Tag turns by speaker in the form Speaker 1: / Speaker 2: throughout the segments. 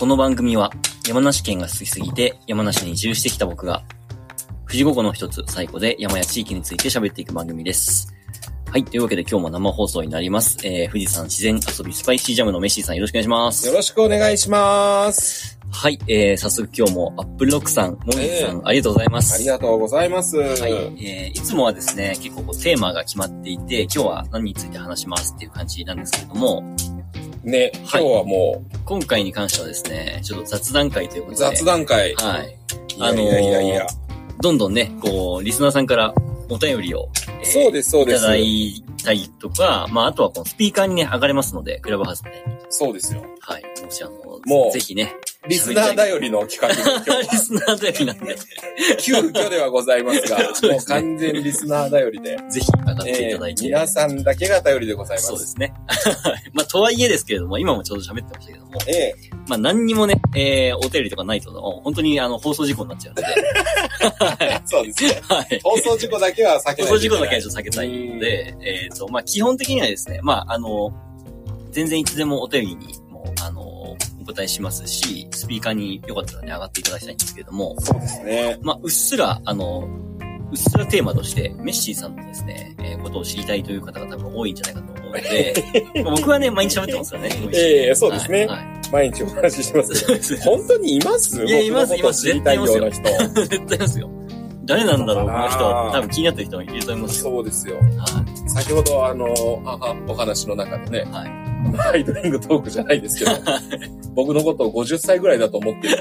Speaker 1: この番組は山梨県が好きすぎて山梨に移住してきた僕が富士五湖の一つ西湖で山や地域について喋っていく番組です。はい。というわけで今日も生放送になります。えー、富士山自然遊びスパイシージャムのメッシーさんよろしくお願いします。
Speaker 2: よろしくお願いします。
Speaker 1: はい。えー、早速今日もアップルロックさん、モンジさん、ありがとうございます。
Speaker 2: ありがとうございます。
Speaker 1: はい。えー、いつもはですね、結構こうテーマが決まっていて、今日は何について話しますっていう感じなんですけれども、
Speaker 2: ね、今日はも
Speaker 1: 今回に関してはですね、ちょっと雑談会というこ
Speaker 2: う
Speaker 1: とで。
Speaker 2: 雑談会。
Speaker 1: はい。
Speaker 2: いやいやいやいや。
Speaker 1: どんどんね、こう、リスナーさんからお便りを、えー
Speaker 2: そうです、そうです。
Speaker 1: いただいたりとか、まあ、あとはこのスピーカーにね、上がれますので、クラブハウスで。
Speaker 2: そうですよ。
Speaker 1: はい。もしあの、
Speaker 2: もう
Speaker 1: ぜひね。
Speaker 2: リスナー頼りの企画で今
Speaker 1: リ
Speaker 2: 日
Speaker 1: スナー頼りなんで、
Speaker 2: 急遽ではございますが、もう完全リスナー頼りで。
Speaker 1: ぜひ上がってい
Speaker 2: え
Speaker 1: ただいて。
Speaker 2: ー皆さんだけが頼りでございます。
Speaker 1: そうですね。は いまあ、とはいえですけれども、今もちょうど喋ってましたけども、
Speaker 2: ええ
Speaker 1: まあ、何にもね、えー、お便りとかないと、本当にあの、放送事故になっちゃうので、
Speaker 2: そうですね。
Speaker 1: はい。
Speaker 2: 放送事故だけは避けない
Speaker 1: 放送事故だけは
Speaker 2: は
Speaker 1: ちょっと避けたいので、えっ、と、まあ、基本的にはですね、まあ、あの、全然いつでもお便りにも、あの、お答えしますし、スピーカーによかったらね、上がっていただきたいんですけれども、
Speaker 2: そうですね。
Speaker 1: まあ、うっすら、あの、うっすらテーマとして、メッシーさんのですね、えーことを知りたいという方が多分多いんじゃないかと思うので、ま あ僕はね、毎日喋ってますからね。
Speaker 2: ええそうですね
Speaker 1: はいはい
Speaker 2: 毎日お話ししてます本当にいます？
Speaker 1: いやいます
Speaker 2: 僕のこと知りたいような人。
Speaker 1: 絶対いますよ。誰なんだろう、この人多分気になってる人もいると思いますよ。
Speaker 2: そうですよ。
Speaker 1: は
Speaker 2: 先ほどあの、ああお話の中でね、
Speaker 1: い。はい。
Speaker 2: アイドリングトークじゃないですけど、僕のことを50歳ぐらいだと思っている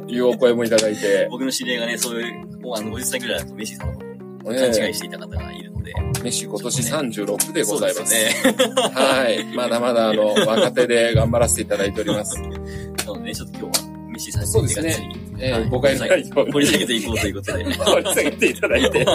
Speaker 2: というお声もいただいて、
Speaker 1: 僕の知り合いがね、そういう、もうあの、50歳ぐらいだとメッシーさんのことを
Speaker 2: ね
Speaker 1: 勘違いしていた方がいるので。
Speaker 2: メッシ今年36でございます。
Speaker 1: すよね。
Speaker 2: はい。まだまだあの、若手で頑張らせていただいております。
Speaker 1: なのでね、ちょっと今日はメッシーさんに
Speaker 2: そうですねえー誤解のないように
Speaker 1: 掘り下げていこうということで。
Speaker 2: 掘り下げていただいて。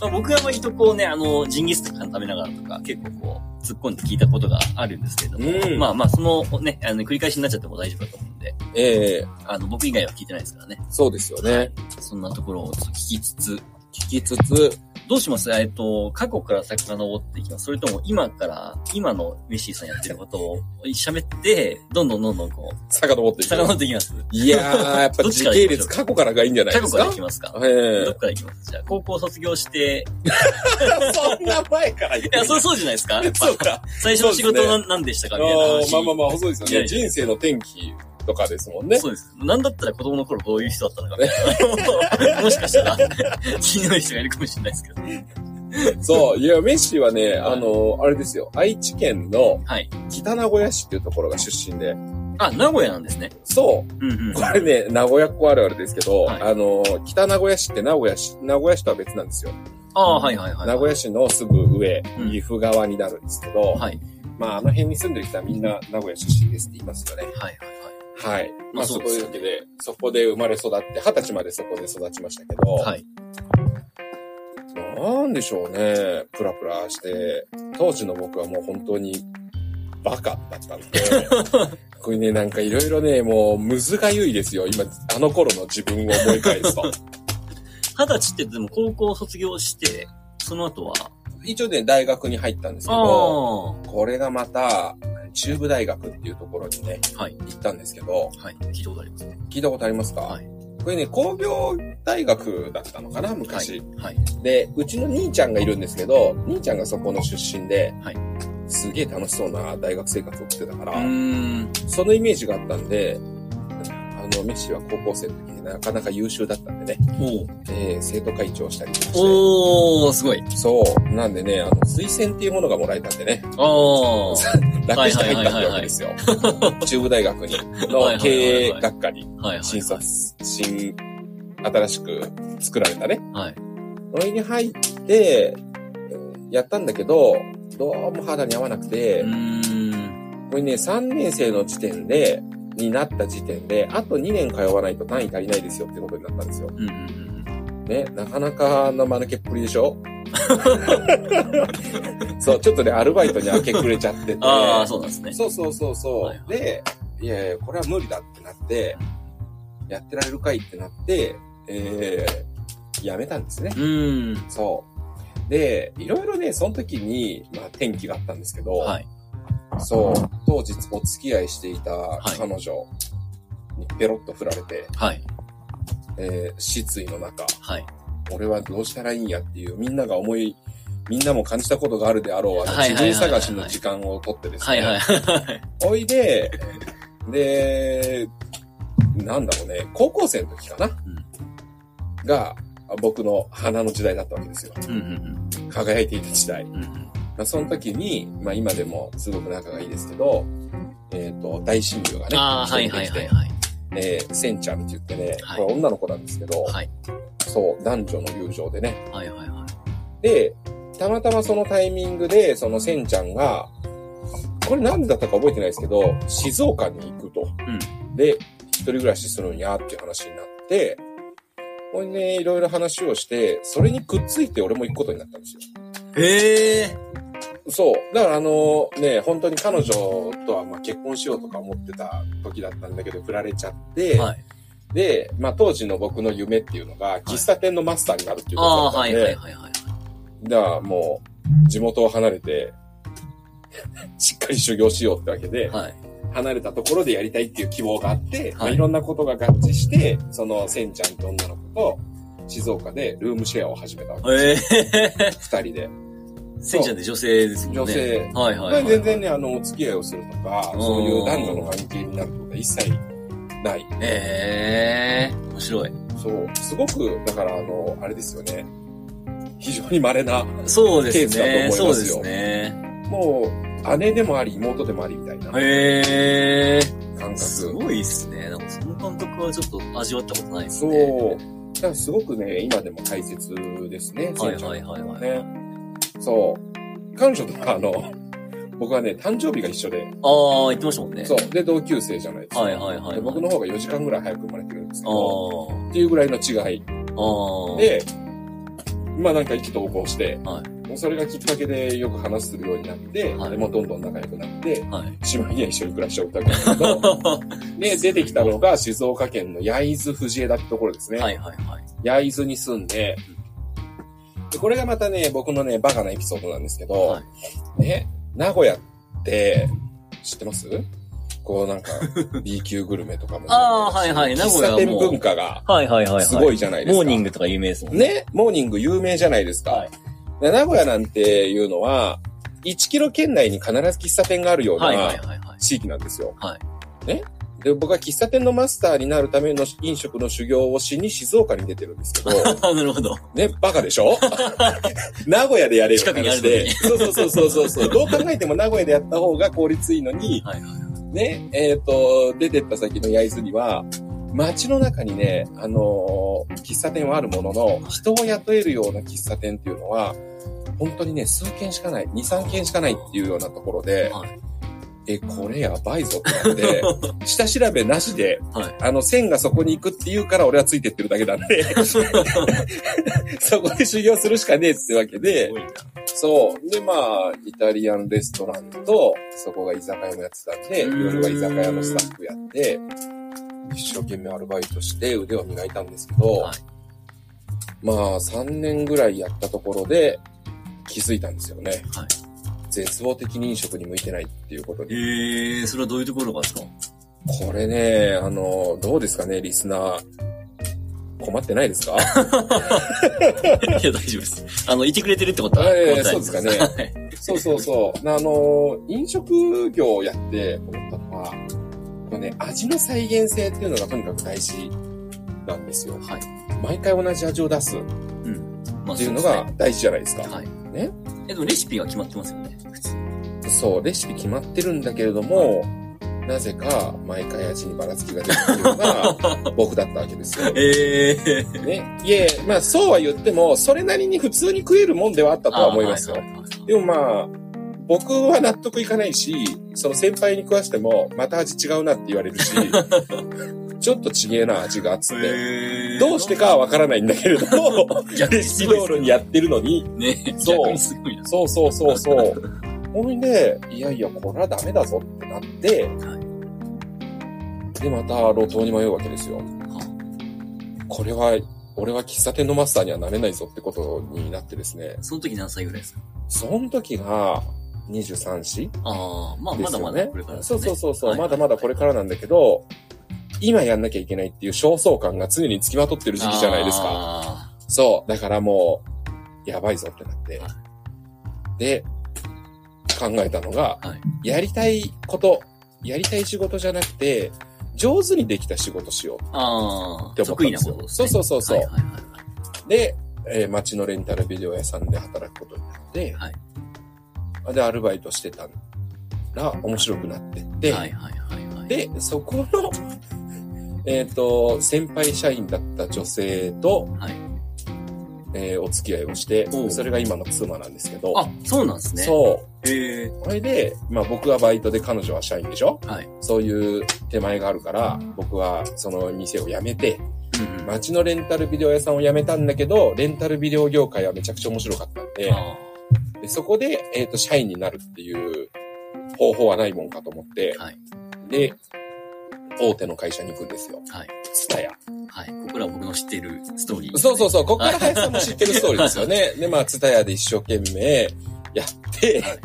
Speaker 1: まあ、僕は割とこうね、あの、ジンギスとか食べながらとか、結構こう、突っ込んで聞いたことがあるんですけれども、
Speaker 2: うん
Speaker 1: まあまあ、そのね、あの、繰り返しになっちゃっても大丈夫だと思うんで、
Speaker 2: ええ
Speaker 1: あの、僕以外は聞いてないですからね。
Speaker 2: そうですよね。
Speaker 1: そんなところを聞きつつ、
Speaker 2: 聞きつつ、
Speaker 1: どうします？えっと、過去から遡っていきます。それとも今から、今のメッシーさんやってることを喋って、どんどんどんどんこう、
Speaker 2: 遡っていく。
Speaker 1: 遡っていきます。
Speaker 2: いやー、やっぱ 時系列過去からがいいんじゃない
Speaker 1: 過去から
Speaker 2: ですか
Speaker 1: いきますか？
Speaker 2: え
Speaker 1: どっからいきます？じゃあ、高校卒業して、
Speaker 2: え そんな前から言
Speaker 1: いや、そうそうじゃないですか？
Speaker 2: そうか。
Speaker 1: 最初の仕事な何でしたか
Speaker 2: あ
Speaker 1: みたいな
Speaker 2: まあまあまあ、そうですよね。人生の転機とかですもんね。
Speaker 1: そうです。なんだったら子供の頃どういう人だったのかみたいな。もしかしたら、気になる人がいるかもしれないですけど。
Speaker 2: そう。いや、メッシはね、あの、あれですよ。愛知県の
Speaker 1: はい。
Speaker 2: 北名古屋市っていうところが出身で。
Speaker 1: あ、名古屋なんですね。
Speaker 2: そう。
Speaker 1: うんうん。
Speaker 2: これね、名古屋っ子あるあるですけど、
Speaker 1: はい
Speaker 2: あの、北名古屋市って名古屋市、名古屋市とは別なんですよ。
Speaker 1: ああ、はいはいはい。
Speaker 2: 名古屋市のすぐ上、
Speaker 1: うん
Speaker 2: 岐阜側になるんですけど、
Speaker 1: はい。
Speaker 2: まあ、あの辺に住んでる人はみんな名古屋出身ですって言いますよね。
Speaker 1: はいはい
Speaker 2: はい。まあ、そ
Speaker 1: うですよ
Speaker 2: だけで、そこで生まれ育って、二十歳までそこで育ちましたけど、
Speaker 1: はい。はい。
Speaker 2: なんでしょうね、プラプラして、当時の僕はもう本当にバカだったんで、これね、なんかいろいろね、もう、むずがゆいですよ。今、あの頃の自分を思い返すと。
Speaker 1: 二十歳ってでも高校卒業して、その後は、
Speaker 2: 一応ね、大学に入ったんですけ
Speaker 1: あ
Speaker 2: ど、
Speaker 1: あ、
Speaker 2: これがまた、中部大学っていうところにね、
Speaker 1: はい。
Speaker 2: 行ったんですけど、
Speaker 1: はい。聞いたことあります。
Speaker 2: 聞いたことありますか、
Speaker 1: はい
Speaker 2: これね、工業大学だったのかな、昔。
Speaker 1: はい。
Speaker 2: で、うちの兄ちゃんがいるんですけど、兄ちゃんがそこの出身で、
Speaker 1: はい
Speaker 2: すげえ楽しそうな大学生活を送ってたから。そのイメージがあったんで、あの、メッシは高校生の時になかなか優秀だったんでね、えー生徒会長をしたりとかして、
Speaker 1: おー、すごい。
Speaker 2: そう。なんでね、あの、推薦っていうものがもらえたんでね、
Speaker 1: ああ。
Speaker 2: 楽して入ったってわけですよ。中部大学に、の経営学科に。新卒、新、新しく作られたね。
Speaker 1: はい。
Speaker 2: それに入って、やったんだけど、どうも肌に合わなくて
Speaker 1: う、ーん。
Speaker 2: これね、3年生の時点で、になった時点で、あと2年通わないと単位足りないですよってことになったんですよ。
Speaker 1: うんうんうん。
Speaker 2: ね、なかなかの間抜けっぷりでしょ？そう、ちょっとね、アルバイトに明け暮れちゃってて。
Speaker 1: ああ、そうなんですね。
Speaker 2: そうそうそうそう。
Speaker 1: はいはい
Speaker 2: で、いやいや、これは無理だってなって、やってられるかいってなって、えー、やめたんですね。
Speaker 1: うーん。
Speaker 2: そう。で、いろいろね、その時に、まあ、転機があったんですけど、
Speaker 1: はい。
Speaker 2: そう。当時お付き合いしていた
Speaker 1: い
Speaker 2: 彼女にペロッと振られて、
Speaker 1: はい。
Speaker 2: えー失意の中、
Speaker 1: はい。
Speaker 2: 俺はどうしたらいいんやっていう、みんなが思い、みんなも感じたことがあるであろう、あの自分探しの時間をとってですね。
Speaker 1: はいはいはい。
Speaker 2: おいで、で、なんだろうね、高校生の時かな、が、僕の花の時代だったわけですよ。
Speaker 1: うんうん
Speaker 2: 輝いていた時代。
Speaker 1: うん。うんうん。
Speaker 2: まあ、その時に、まあ今でもすごく仲がいいですけど、えっ、と、大親友がね、
Speaker 1: あはいはいはいはい。
Speaker 2: えーセンちゃんって言ってね、
Speaker 1: はい
Speaker 2: これ女の子なんですけど、
Speaker 1: はい。
Speaker 2: そう、男女の友情でね。
Speaker 1: はいはいはい。
Speaker 2: で、たまたまそのタイミングで、そのセンちゃんが、これなんでだったか覚えてないですけど、静岡に行くと。で、一人暮らしするんやっていう話になって、ほいでね、いろいろ話をして、それにくっついて俺も行くことになったんですよ。
Speaker 1: へえ。
Speaker 2: そう。だからあのね、本当に彼女とはまあ結婚しようとか思ってた時だったんだけど、振られちゃって、
Speaker 1: はい。
Speaker 2: で、まあ当時の僕の夢っていうのが、喫茶店のマスターになるっていうことだったんで、
Speaker 1: はいはいはいはい。
Speaker 2: だからもう、地元を離れて、しっかり修行しようってわけで、
Speaker 1: はい。
Speaker 2: 離れたところでやりたいっていう希望があって、まあ
Speaker 1: はい
Speaker 2: いろんなことが合致して、そのセンちゃんと女の子と、静岡でルームシェアを始めたわけ
Speaker 1: へえ。
Speaker 2: 二人で。
Speaker 1: せんちゃんって女性ですもんね。
Speaker 2: 女性。
Speaker 1: はいはいはい。
Speaker 2: 全然ね、あの、お付き合いをするとか、
Speaker 1: うん
Speaker 2: そういう男女の関係になることは一切ない。
Speaker 1: へえ。面白い。
Speaker 2: そう。すごく、だからあの、あれですよね。非常に稀な、
Speaker 1: そうです
Speaker 2: ケースだと思い
Speaker 1: ね。
Speaker 2: ますよ
Speaker 1: そうですね。
Speaker 2: もう、姉でもあり、妹でもありみたいな
Speaker 1: へえ。
Speaker 2: 感覚。
Speaker 1: すごいっすね。なんかその感覚はちょっと味わったことないです
Speaker 2: そう。
Speaker 1: ね。
Speaker 2: だからすごくね、今でも大切ですね。
Speaker 1: はいはいはいはい。
Speaker 2: ね。そう。彼女とはあの、僕はね、誕生日が一緒で、
Speaker 1: ああ、言ってましたもんね。
Speaker 2: そう。で、同級生じゃないですか。
Speaker 1: はいはいはいはい。
Speaker 2: で僕の方が4時間ぐらい早く生まれてるんですけ
Speaker 1: あ
Speaker 2: ど、
Speaker 1: あ。
Speaker 2: っていうぐらいの違い。
Speaker 1: ああ。
Speaker 2: で、まあなんか意気投合して、
Speaker 1: は
Speaker 2: もうそれがきっかけでよく話するようになって、
Speaker 1: はい
Speaker 2: でもうどんどん仲良くなって、
Speaker 1: はい。
Speaker 2: しまいには一緒に暮らしちゃったわけですけど、で、出てきたのが静岡県の焼津藤枝ってところですね。
Speaker 1: はいはいはい。
Speaker 2: 焼津に住んで、でこれがまたね、僕のね、バカなエピソードなんですけど、
Speaker 1: は
Speaker 2: ね、名古屋って、知ってます？こうなんか、B 級グルメとかも。
Speaker 1: あーはいはい名古屋
Speaker 2: 喫茶店文化が
Speaker 1: はいはいはいはい。
Speaker 2: すごいじゃないですか。
Speaker 1: モーニングとか有名ですもんね。
Speaker 2: ね、モーニング有名じゃないですか。
Speaker 1: はい
Speaker 2: で名古屋なんていうのは、1キロ圏内に必ず喫茶店があるよう
Speaker 1: はいはい
Speaker 2: な
Speaker 1: はいはい。
Speaker 2: 地域なんですよ。
Speaker 1: はい。
Speaker 2: ね？で、僕は喫茶店のマスターになるための飲食の修行をしに静岡に出てるんですけど、
Speaker 1: あ なるほど。
Speaker 2: ね、バカでしょ？名古屋でやれる
Speaker 1: 近くにある
Speaker 2: 話で。そうそうそうそうそう。どう考えても名古屋でやった方が効率いいのに、
Speaker 1: はいはい。
Speaker 2: ね、えっ、と、出てった先の焼津には、街の中にね、あのー喫茶店はあるものの、人を雇えるような喫茶店っていうのは、本当にね、数軒しかない、2、3軒しかないっていうようなところで、
Speaker 1: はい
Speaker 2: え、これやばいぞってなって、下調べなしで、
Speaker 1: はい。
Speaker 2: あの、線がそこに行くって言うから俺はついてってるだけなんで、そこで修行するしかねえってわけで、そう。で、まあ、イタリアンレストランと、そこが居酒屋もやってたんで、夜は居酒屋のスタッフやって、一生懸命アルバイトして腕を磨いたんですけど、
Speaker 1: はい。
Speaker 2: まあ、3年ぐらいやったところで気づいたんですよね。
Speaker 1: はい
Speaker 2: 絶望的に飲食に向いてないっていうことに。
Speaker 1: ええ、それはどういうところがですか？
Speaker 2: これね、あの、どうですかね、リスナー。困ってないですか？
Speaker 1: いや、大丈夫です。あの、いてくれてるってことは、
Speaker 2: ええ
Speaker 1: 答え
Speaker 2: そうですかね
Speaker 1: はい
Speaker 2: そうそうそう。あの、飲食業をやって思ったのは、このね、味の再現性っていうのがとにかく大事なんですよ。
Speaker 1: はい。
Speaker 2: 毎回同じ味を出すっ
Speaker 1: うん。まあ
Speaker 2: ていうの
Speaker 1: そ
Speaker 2: が大事じゃないですか。
Speaker 1: はい。
Speaker 2: ね
Speaker 1: え、でもレシピは決まってますよね。普通。
Speaker 2: そう、レシピ決まってるんだけれども、なぜか毎回味にばらつきが出るっていうのが 僕だったわけですよ。
Speaker 1: ええ
Speaker 2: ね。いえ、まあそうは言っても、それなりに普通に食えるもんではあったとは思いますよ。
Speaker 1: あはいはいはい
Speaker 2: でもまあ、僕は納得いかないし、その先輩に食わしても、また味違うなって言われるし、ちょっとちげえな味が、つって。どうしてかはわからないんだけれども、
Speaker 1: 逆
Speaker 2: レシピ通りにやってるのに、
Speaker 1: ね。
Speaker 2: そう。そうそうそうそう。ほいで、いやいや、これはダメだぞってなって、で、また路頭に迷うわけですよ。これは、俺は喫茶店のマスターにはなれないぞってことになってですね。
Speaker 1: その時何歳ぐらいですか？
Speaker 2: その時が、23歳
Speaker 1: ああ、まあ、まだまだ
Speaker 2: ね
Speaker 1: これからね。
Speaker 2: そうそうそうそう、
Speaker 1: はい
Speaker 2: まだまだこれからなんだけど、今やんなきゃいけないっていう焦燥感が常に付きまとってる時期じゃないですか。
Speaker 1: あ
Speaker 2: そう。だからもう、やばいぞってなって
Speaker 1: はい。
Speaker 2: で、考えたのが、
Speaker 1: は
Speaker 2: やりたいこと、やりたい仕事じゃなくて、上手にできた仕事しようって
Speaker 1: ー、得意な
Speaker 2: 思ったんですよ
Speaker 1: すね。
Speaker 2: そうそうそうそう
Speaker 1: はいはいはい
Speaker 2: で、えー街のレンタルビデオ屋さんで働くことになって、
Speaker 1: はい
Speaker 2: で、アルバイトしてたら面白くなってって、
Speaker 1: はいはいはいはい。
Speaker 2: で、そこの、えっ、と、先輩社員だった女性と、
Speaker 1: はい
Speaker 2: えーお付き合いをしてそれが今の妻なんですけど、
Speaker 1: あ、そうなんですね。
Speaker 2: そう。
Speaker 1: へえ。
Speaker 2: それで、まあ僕はバイトで彼女は社員でしょ？
Speaker 1: はい。
Speaker 2: そういう手前があるから、僕はその店を辞めて、
Speaker 1: うんうん。
Speaker 2: 街のレンタルビデオ屋さんを辞めたんだけど、レンタルビデオ業界はめちゃくちゃ面白かったんで、
Speaker 1: あ
Speaker 2: でそこで、えっ、と、社員になるっていう方法はないもんかと思って、
Speaker 1: はい
Speaker 2: で、大手の会社に行くんですよ。
Speaker 1: はい。
Speaker 2: ツタヤ。
Speaker 1: はい。ここらは僕の知っているストーリー、
Speaker 2: そうそうそう、ここから林さんも知ってるストーリーですよね。で、まあ、ツタヤで一生懸命やって、
Speaker 1: はい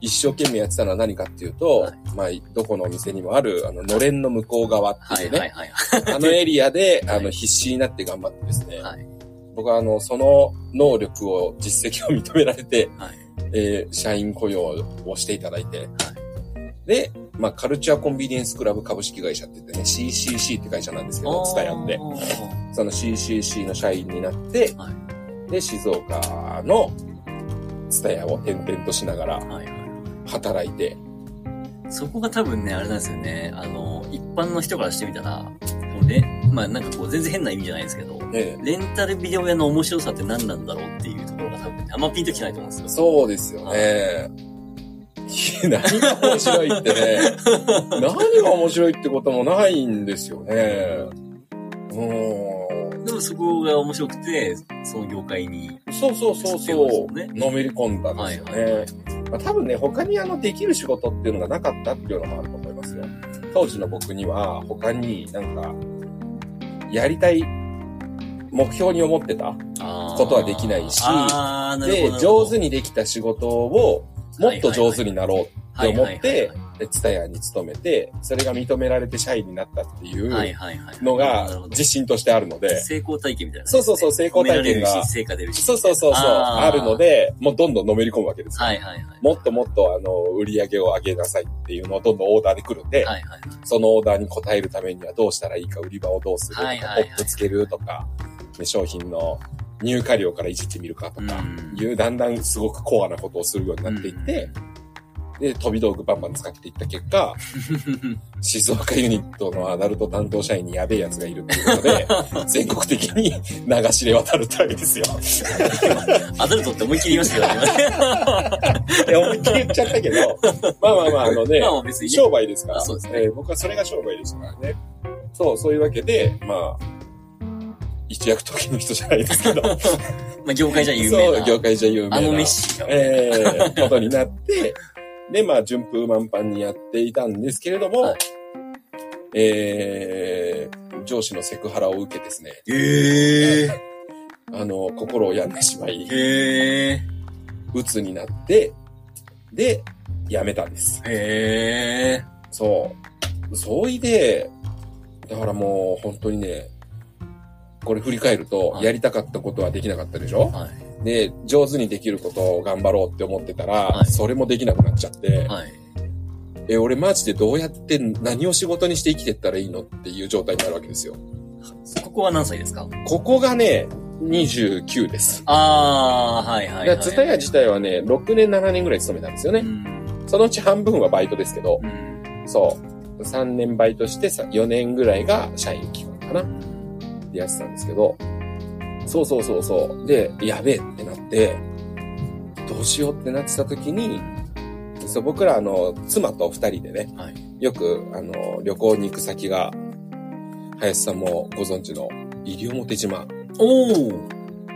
Speaker 2: 一生懸命やってたのは何かっていうと、
Speaker 1: はい
Speaker 2: まあ、どこのお店にもある、あの、のれんの向こう側って
Speaker 1: はいいう
Speaker 2: ね、
Speaker 1: はいはい。
Speaker 2: あのエリアで、
Speaker 1: はい
Speaker 2: あの、必死になって頑張ってですね、
Speaker 1: はい。
Speaker 2: 僕はあの、その能力を、実績を認められて、
Speaker 1: はい。
Speaker 2: えー社員雇用をしていただいて、で、まあ、カルチャーコンビニエンスクラブ株式会社って言ってね、CCC って会社なんですけど、ツタヤって。その CCC の社員になって、
Speaker 1: は
Speaker 2: で、静岡のツタヤを転々としながら
Speaker 1: はいはい。
Speaker 2: 働いて、
Speaker 1: そこが多分ね、あれなんですよね。あの、一般の人からしてみたら、もうね、まあなんかこう全然変な意味じゃないですけど、
Speaker 2: ええ
Speaker 1: レンタルビデオ屋の面白さって何なんだろうっていうところが多分ね、あんまピンときてないと思うんですよ。
Speaker 2: そうですよね。何が面白いってね、何が面白いってこともないんですよね。うーん。
Speaker 1: でもそこが面白くて、その業界に。
Speaker 2: そうそうそうそう、のめり込んだんですよね。
Speaker 1: はいはい
Speaker 2: まあ、多分ね、他にあの、できる仕事っていうのがなかったっていうのもあると思いますよ。当時の僕には、他になんか、やりたい、目標に思ってた。ことはできないしで、上手にできた仕事を、もっと上手になろうって思ってツタヤに勤めて、それが認められて社員になったっていう。のが自信としてあるので、
Speaker 1: 成功体験みたいな、
Speaker 2: そうそうそう成功体験が
Speaker 1: 成果出るし。
Speaker 2: そうそうそうそう、
Speaker 1: あ
Speaker 2: るので、もうどんどんのめり込むわけですよ。
Speaker 1: はいはいはい。
Speaker 2: もっともっとあの、売り上げを上げなさいっていうのをどんどんオーダーで来るんで、
Speaker 1: はいはいはい。
Speaker 2: そのオーダーに応えるためにはどうしたらいいか、売り場をどうするとか、
Speaker 1: はいはいはい
Speaker 2: ポップつけるとか、で商品の入荷量からいじってみるかとか、
Speaker 1: うん
Speaker 2: いうだんだんすごくコアなことをするようになっていって、で、飛び道具バンバン使っていった結果、静岡ユニットのアダルト担当社員にやべえやつがいるっていうことで、全国的に 流しで渡るってわけですよ。
Speaker 1: アダルトって思いっきり言いましたけどね。
Speaker 2: いや思いっきり言っちゃったけど、まあまあまあ、あのね
Speaker 1: ね。
Speaker 2: 商売ですから。
Speaker 1: あそうですね
Speaker 2: えー僕はそれが商売でしたからね。そう、そういうわけで、まあ、一躍時の人じゃないですけど、
Speaker 1: まあ業界じゃ有名な。
Speaker 2: そう、業界じゃ有名な。
Speaker 1: あのメッシが。
Speaker 2: えー、ことになって、で、まあ、順風満帆にやっていたんですけれども、
Speaker 1: はい
Speaker 2: えー、上司のセクハラを受けですね、
Speaker 1: へえ。
Speaker 2: あの、心を病んでしまい、
Speaker 1: へえ。
Speaker 2: 鬱になって、で、辞めたんです。
Speaker 1: へえ。
Speaker 2: そう。そいで、だからもう本当にね、これ振り返ると、
Speaker 1: はい
Speaker 2: やりたかったことはできなかったでしょ、
Speaker 1: はい。
Speaker 2: で、上手にできることを頑張ろうって思ってたら、
Speaker 1: はい
Speaker 2: それもできなくなっちゃって、
Speaker 1: はい。
Speaker 2: え、俺マジでどうやって何を仕事にして生きてったらいいのっていう状態になるわけですよ。
Speaker 1: ここは何歳ですか？
Speaker 2: ここがね、29です。
Speaker 1: ああ、はいはい、はい。
Speaker 2: だからツタヤ自体はね、6年7年ぐらい勤めたんですよね。
Speaker 1: うん。
Speaker 2: そのうち半分はバイトですけど
Speaker 1: う、ん。
Speaker 2: そう。3年バイトしてさ4年ぐらいが社員期間かな。でやってたんですけど、そうそうそうそう。で、やべえってなって、どうしようってなってた時に、そう、僕らあの、妻と二人でね、
Speaker 1: はい。
Speaker 2: よく、あの、旅行に行く先が、林さんもご存知の西表島
Speaker 1: おお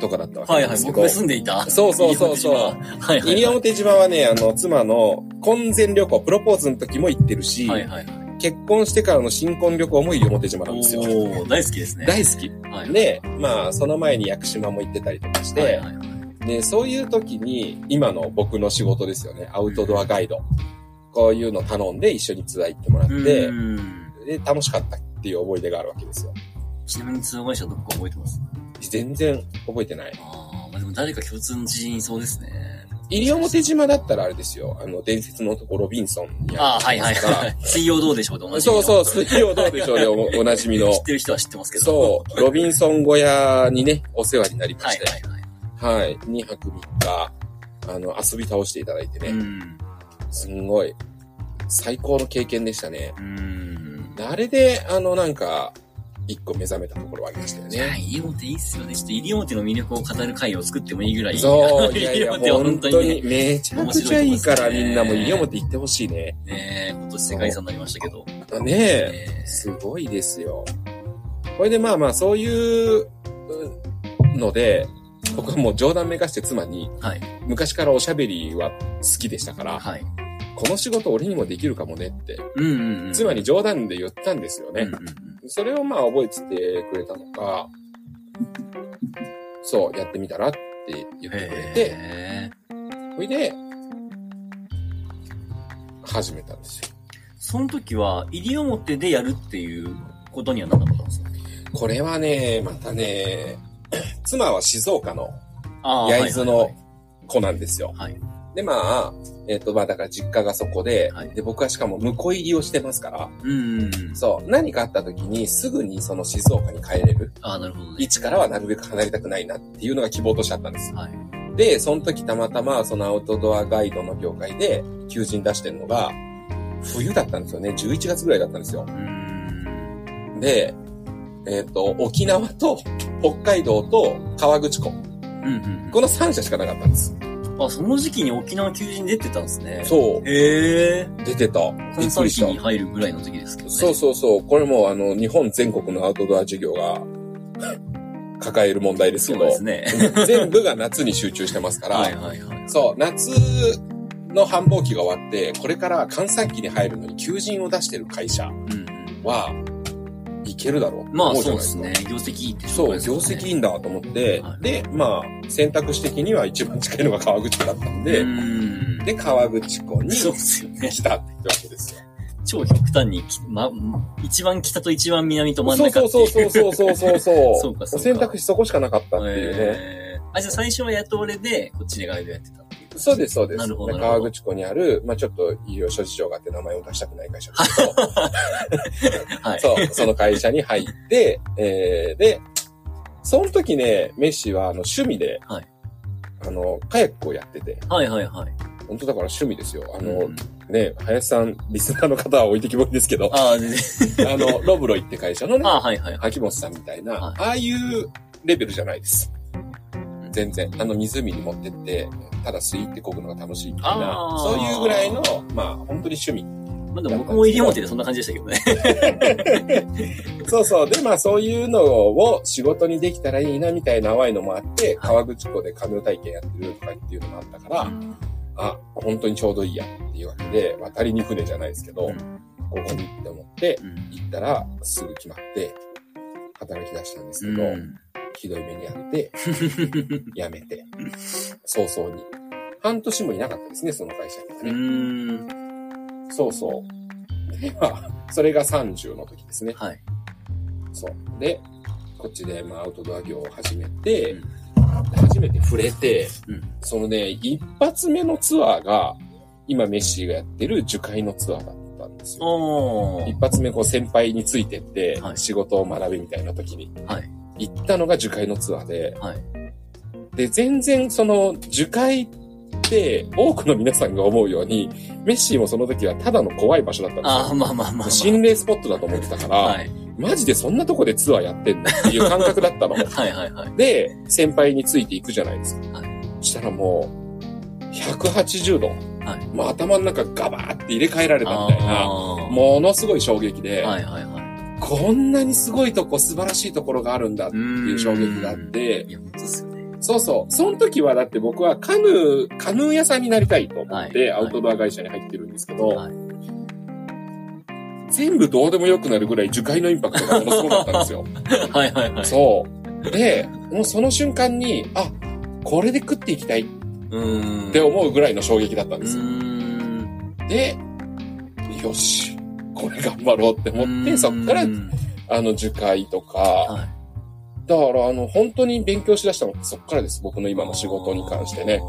Speaker 2: とかだったわけ
Speaker 1: はいはい。
Speaker 2: なんですけど、
Speaker 1: 僕が住んでいた。
Speaker 2: そうそうそうそう
Speaker 1: はいはい。
Speaker 2: 西表島はね、あの、妻の婚前旅行、プロポーズの時も行ってるし、
Speaker 1: はいはいはい。
Speaker 2: 結婚してからの新婚旅行も西表島なんですよ。
Speaker 1: 大好きですね。
Speaker 2: 大好き。
Speaker 1: はい。
Speaker 2: で、まあ、その前に屋久島も行ってたりとかして、
Speaker 1: はいはいはい。
Speaker 2: で、そういう時に、今の僕の仕事ですよね。アウトドアガイド。こういうの頼んで一緒にツアー行ってもらって
Speaker 1: う、ん
Speaker 2: で、楽しかったっていう思い出があるわけですよ。
Speaker 1: ちなみに通話会社どこか覚えてます？
Speaker 2: 全然覚えてない。
Speaker 1: ああ、まあでも誰か共通の知人いそうですね。
Speaker 2: 西表島だったらあれですよ。あの、伝説のとこロビンソンに
Speaker 1: ああ、
Speaker 2: る
Speaker 1: はいはいはい。水曜どうでしょうと同じ。
Speaker 2: そうそう、水曜どうでしょうね、お おなじみの
Speaker 1: 知。ってる人は知ってますけど。
Speaker 2: そう、ロビンソン小屋にね、お世話になりま
Speaker 1: はい
Speaker 2: して、
Speaker 1: はいはい。
Speaker 2: はい、2泊3日、あの、遊び倒していただいてね、
Speaker 1: うん。
Speaker 2: すんごい、最高の経験でしたね。
Speaker 1: うん。
Speaker 2: あれで、あの、なんか、一個目覚めたところはありましたよ
Speaker 1: いや、
Speaker 2: ね。
Speaker 1: 西表いいっすよね。ちょっと西表の魅力を語る会を作ってもいいぐらい。
Speaker 2: そう、いやいや、本当に。めちゃくちゃいいから、みんなも西表行ってほしいね。
Speaker 1: ねえ、今年世界遺産になりましたけど。
Speaker 2: ねえ、
Speaker 1: ね
Speaker 2: すごいですよ。これでまあまあ、そういううんので、僕はもう冗談めかして妻に、
Speaker 1: はい。
Speaker 2: 昔からおしゃべりは好きでしたから、
Speaker 1: はい。
Speaker 2: この仕事俺にもできるかもねって、
Speaker 1: うんうんうん。
Speaker 2: 妻に冗談で言ったんですよね。
Speaker 1: うんうんうん
Speaker 2: それをまあ覚えててくれたのか、そう、やってみたらって言ってくれて、
Speaker 1: へー
Speaker 2: それで、始めたんですよ。
Speaker 1: その時は、西表でやるっていうことにはなかったんですか？
Speaker 2: これはね、またね、妻は静岡の
Speaker 1: ああ
Speaker 2: 焼津の
Speaker 1: はい
Speaker 2: 子なんですよ。
Speaker 1: はい
Speaker 2: で、まあ、えっ、と、まあだから実家がそこで、
Speaker 1: はい
Speaker 2: で、僕はしかも婿入りをしてますから、
Speaker 1: うんうんうん。
Speaker 2: そう、何かあった時にすぐにその静岡に帰れる。
Speaker 1: ああ、なるほどね。
Speaker 2: 位置からはなるべく離れたくないなっていうのが希望としてあったんです。
Speaker 1: はい。
Speaker 2: で、その時たまたまそのアウトドアガイドの業界で求人出してるのが、冬だったんですよね。11月ぐらいだったんですよ
Speaker 1: う。ーん。
Speaker 2: で、えっ、と、沖縄と北海道と川口湖。
Speaker 1: うん
Speaker 2: この3社しかなかったんです。
Speaker 1: うん。あ、その時期に沖縄求人出てたんですね。う。
Speaker 2: そう、
Speaker 1: へえ。
Speaker 2: 出てた。びっくりした
Speaker 1: 期に。入るぐらいの時ですけどね。
Speaker 2: そうそうそう。これもあの、日本全国のアウトドア事業が 抱える問題ですけど、
Speaker 1: そうですね。
Speaker 2: 全部が夏に集中してますから、
Speaker 1: はいはいはい。
Speaker 2: そう、夏の繁忙期が終わって、これから閑散期に入るのに求人を出してる会社
Speaker 1: うんうん。
Speaker 2: は、いけるだろう
Speaker 1: まあそうですね。業績いいって
Speaker 2: そう、業績いいんだと思って、
Speaker 1: はい
Speaker 2: で、まあ、選択肢的には一番近いのが川口湖だったんで。で、川口湖に。来たってわけですよ。
Speaker 1: 超極端にき、ま、一番北と一番南と真ん中って。
Speaker 2: そうそうそうそうそうそう。
Speaker 1: そうかそうか
Speaker 2: 選択肢そこしかなかったっていうね。
Speaker 1: えーあ、じゃあ最初は雇われで、こっちでガイドやってた。
Speaker 2: そうです、そうです。
Speaker 1: なるほど
Speaker 2: 川口湖にある、まあちょっといろいろ諸事情があって名前を出したくない会社ですけど、
Speaker 1: はい。
Speaker 2: そう、その会社に入って、えー、で、その時ね、メッシはあの趣味で、
Speaker 1: はい
Speaker 2: あの、カヤックをやってて、
Speaker 1: はいはいはい。
Speaker 2: 本当だから趣味ですよ。あの、
Speaker 1: うん
Speaker 2: ね、林さん、リスナーの方は置いてきぼりですけど、あ。の、ロブロイって会社のね、
Speaker 1: ああ、はいはいはい。
Speaker 2: 秋元さんみたいな、
Speaker 1: はい
Speaker 2: ああいうレベルじゃないです。全然。あの、湖に持ってって、ただスイってこぐのが楽しいみたいなそういうぐらいの、まあ、本当に趣味。
Speaker 1: まあでも僕も西表でそんな感じでしたけどね。
Speaker 2: そうそう。で、まあ、そういうのを仕事にできたらいいな、みたいな淡いのもあって、
Speaker 1: はい
Speaker 2: 川口湖でカヌー体験やってるとかっていうのもあったから、あ、本当にちょうどいいやっていうわけで、渡りに船じゃないですけど、
Speaker 1: うん
Speaker 2: ここにって思って、
Speaker 1: うん
Speaker 2: 行ったらすぐ決まって、働き出したんですけど、
Speaker 1: うん。
Speaker 2: ひどい目にあって、辞めて、早々に。半年もいなかったですね、その会社には
Speaker 1: う
Speaker 2: ね。
Speaker 1: ーん。
Speaker 2: そうそう。で、まあ、それが30の時ですね。
Speaker 1: はい。
Speaker 2: そう。で、こっちで、まあ、アウトドア業を始めて、
Speaker 1: うん
Speaker 2: 初めて触れて、
Speaker 1: うん
Speaker 2: そのね、一発目のツアーが、今メッシーがやってる樹海のツアーだったんですよ。一。発目こう先輩についてって
Speaker 1: は、い
Speaker 2: 仕事を学べみたいな時に、
Speaker 1: はい。
Speaker 2: 行ったのが樹海のツアーで、
Speaker 1: はい。
Speaker 2: で、全然その樹海って多くの皆さんが思うように、メッシーもその時はただの怖い場所だったんですよ。
Speaker 1: ああ、まあまあまあまあ。
Speaker 2: 心霊スポットだと思ってたから、
Speaker 1: はい。
Speaker 2: マジでそんなとこでツアーやってんのっていう感覚だったの。
Speaker 1: はいはいはい。
Speaker 2: で、先輩についていくじゃないですか。
Speaker 1: はい
Speaker 2: そしたらもう、180度、
Speaker 1: はい。
Speaker 2: もう頭の中ガバーって入れ替えられたみたいな、ものすごい衝撃で、
Speaker 1: はいはいはい。
Speaker 2: こんなにすごいとこ、素晴らしいところがあるんだっていう衝撃があって。そうそう。その時はだって僕はカヌー、カヌー屋さんになりたいと思って、
Speaker 1: はい
Speaker 2: アウトドア会社に入ってるんですけど、
Speaker 1: はい
Speaker 2: 全部どうでもよくなるぐらい樹海のインパクトがものすごかったんですよ。
Speaker 1: はいはいはい。
Speaker 2: そう。で、もうその瞬間に、あ、これで食っていきたいっ。て思うぐらいの衝撃だったん
Speaker 1: う
Speaker 2: ですよ。で、よし、これ頑張ろうって思って、そっから、あの、樹海とか、
Speaker 1: はい。
Speaker 2: だから、あの、本当に勉強しだしたのってそっからです。僕の今の仕事に関してね。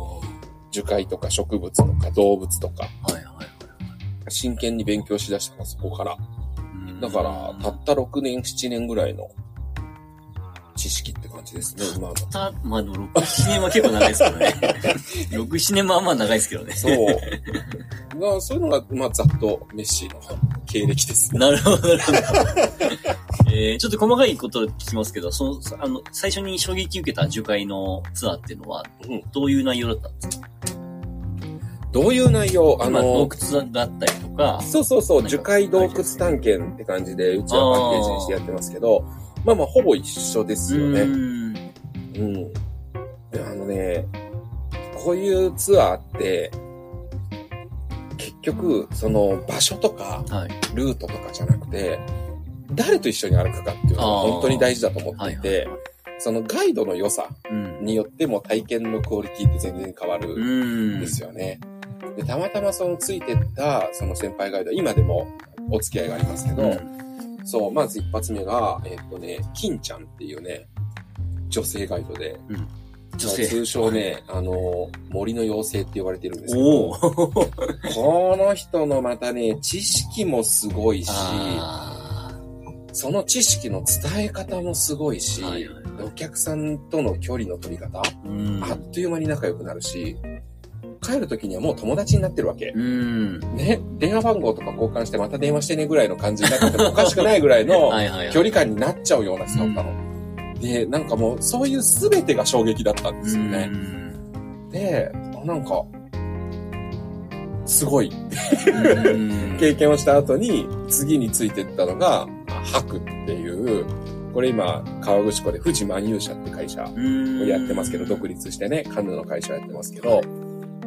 Speaker 2: 樹海とか植物とか動物とか、
Speaker 1: はいはいはい。
Speaker 2: 真剣に勉強しだしたのはそこから。
Speaker 1: うん
Speaker 2: だから、たった6年、7年ぐらいの知識って感じですね、今の。
Speaker 1: た、まあ、でも6、7年は結構長いですけどね。6、7年もあんま長いですけどね。
Speaker 2: そう。だからそういうのが、まあ、ざっとメッシの経歴ですね。
Speaker 1: なるほど、なるほど。えー、ちょっと細かいこと聞きますけど、その、あの、最初に衝撃受けた樹海のツアーっていうのは、
Speaker 2: うん
Speaker 1: どういう内容だったんですか？
Speaker 2: どういう内容？あ
Speaker 1: まあ、洞
Speaker 2: の、
Speaker 1: 窟だったりとか、
Speaker 2: そうそうそう、樹海洞窟探検って感じで、うちはパッケージにしてやってますけど、まあまあ、ほぼ一緒ですよね。
Speaker 1: うーん
Speaker 2: うん。で、あのね、こういうツアーって、結局、その場所とか、
Speaker 1: はい。
Speaker 2: ルートとかじゃなくて、誰と一緒に歩くかっていうのが本当に大事だと思っていて、
Speaker 1: はいはいはい。
Speaker 2: そのガイドの良さ
Speaker 1: うん。
Speaker 2: によっても体験のクオリティって全然変わ
Speaker 1: う
Speaker 2: る。
Speaker 1: ん
Speaker 2: ですよね。で、たまたまそのついてったその先輩ガイド、今でもお付き合いがありますけど、
Speaker 1: うん
Speaker 2: そう、まず一発目が、えっとね、金ちゃんっていうね、女性ガイドで、
Speaker 1: 女性。
Speaker 2: 通称ね、あの、森の妖精って呼ばれてるんですけど、この人のまたね、知識もすごいし、
Speaker 1: あ
Speaker 2: その知識の伝え方もすごいし、
Speaker 1: ーはいはい。
Speaker 2: お客さんとの距離の取り方、
Speaker 1: うん。
Speaker 2: あっという間に仲良くなるし、帰る時にはもう友達になってるわけ。
Speaker 1: うん。
Speaker 2: ね、電話番号とか交換してまた電話してねぐらいの感じになっててもおかしくないぐらいの。距離感になっちゃうような人だったの。で、なんかもうそういう全てが衝撃だったんですよね。で、あなんか、すごい
Speaker 1: うん。
Speaker 2: 経験をした後に、次についてったのが、白っていう、これ今、川口湖で富士万有社って会社を
Speaker 1: うん
Speaker 2: やってますけど、独立してね、カヌーの会社やってますけど、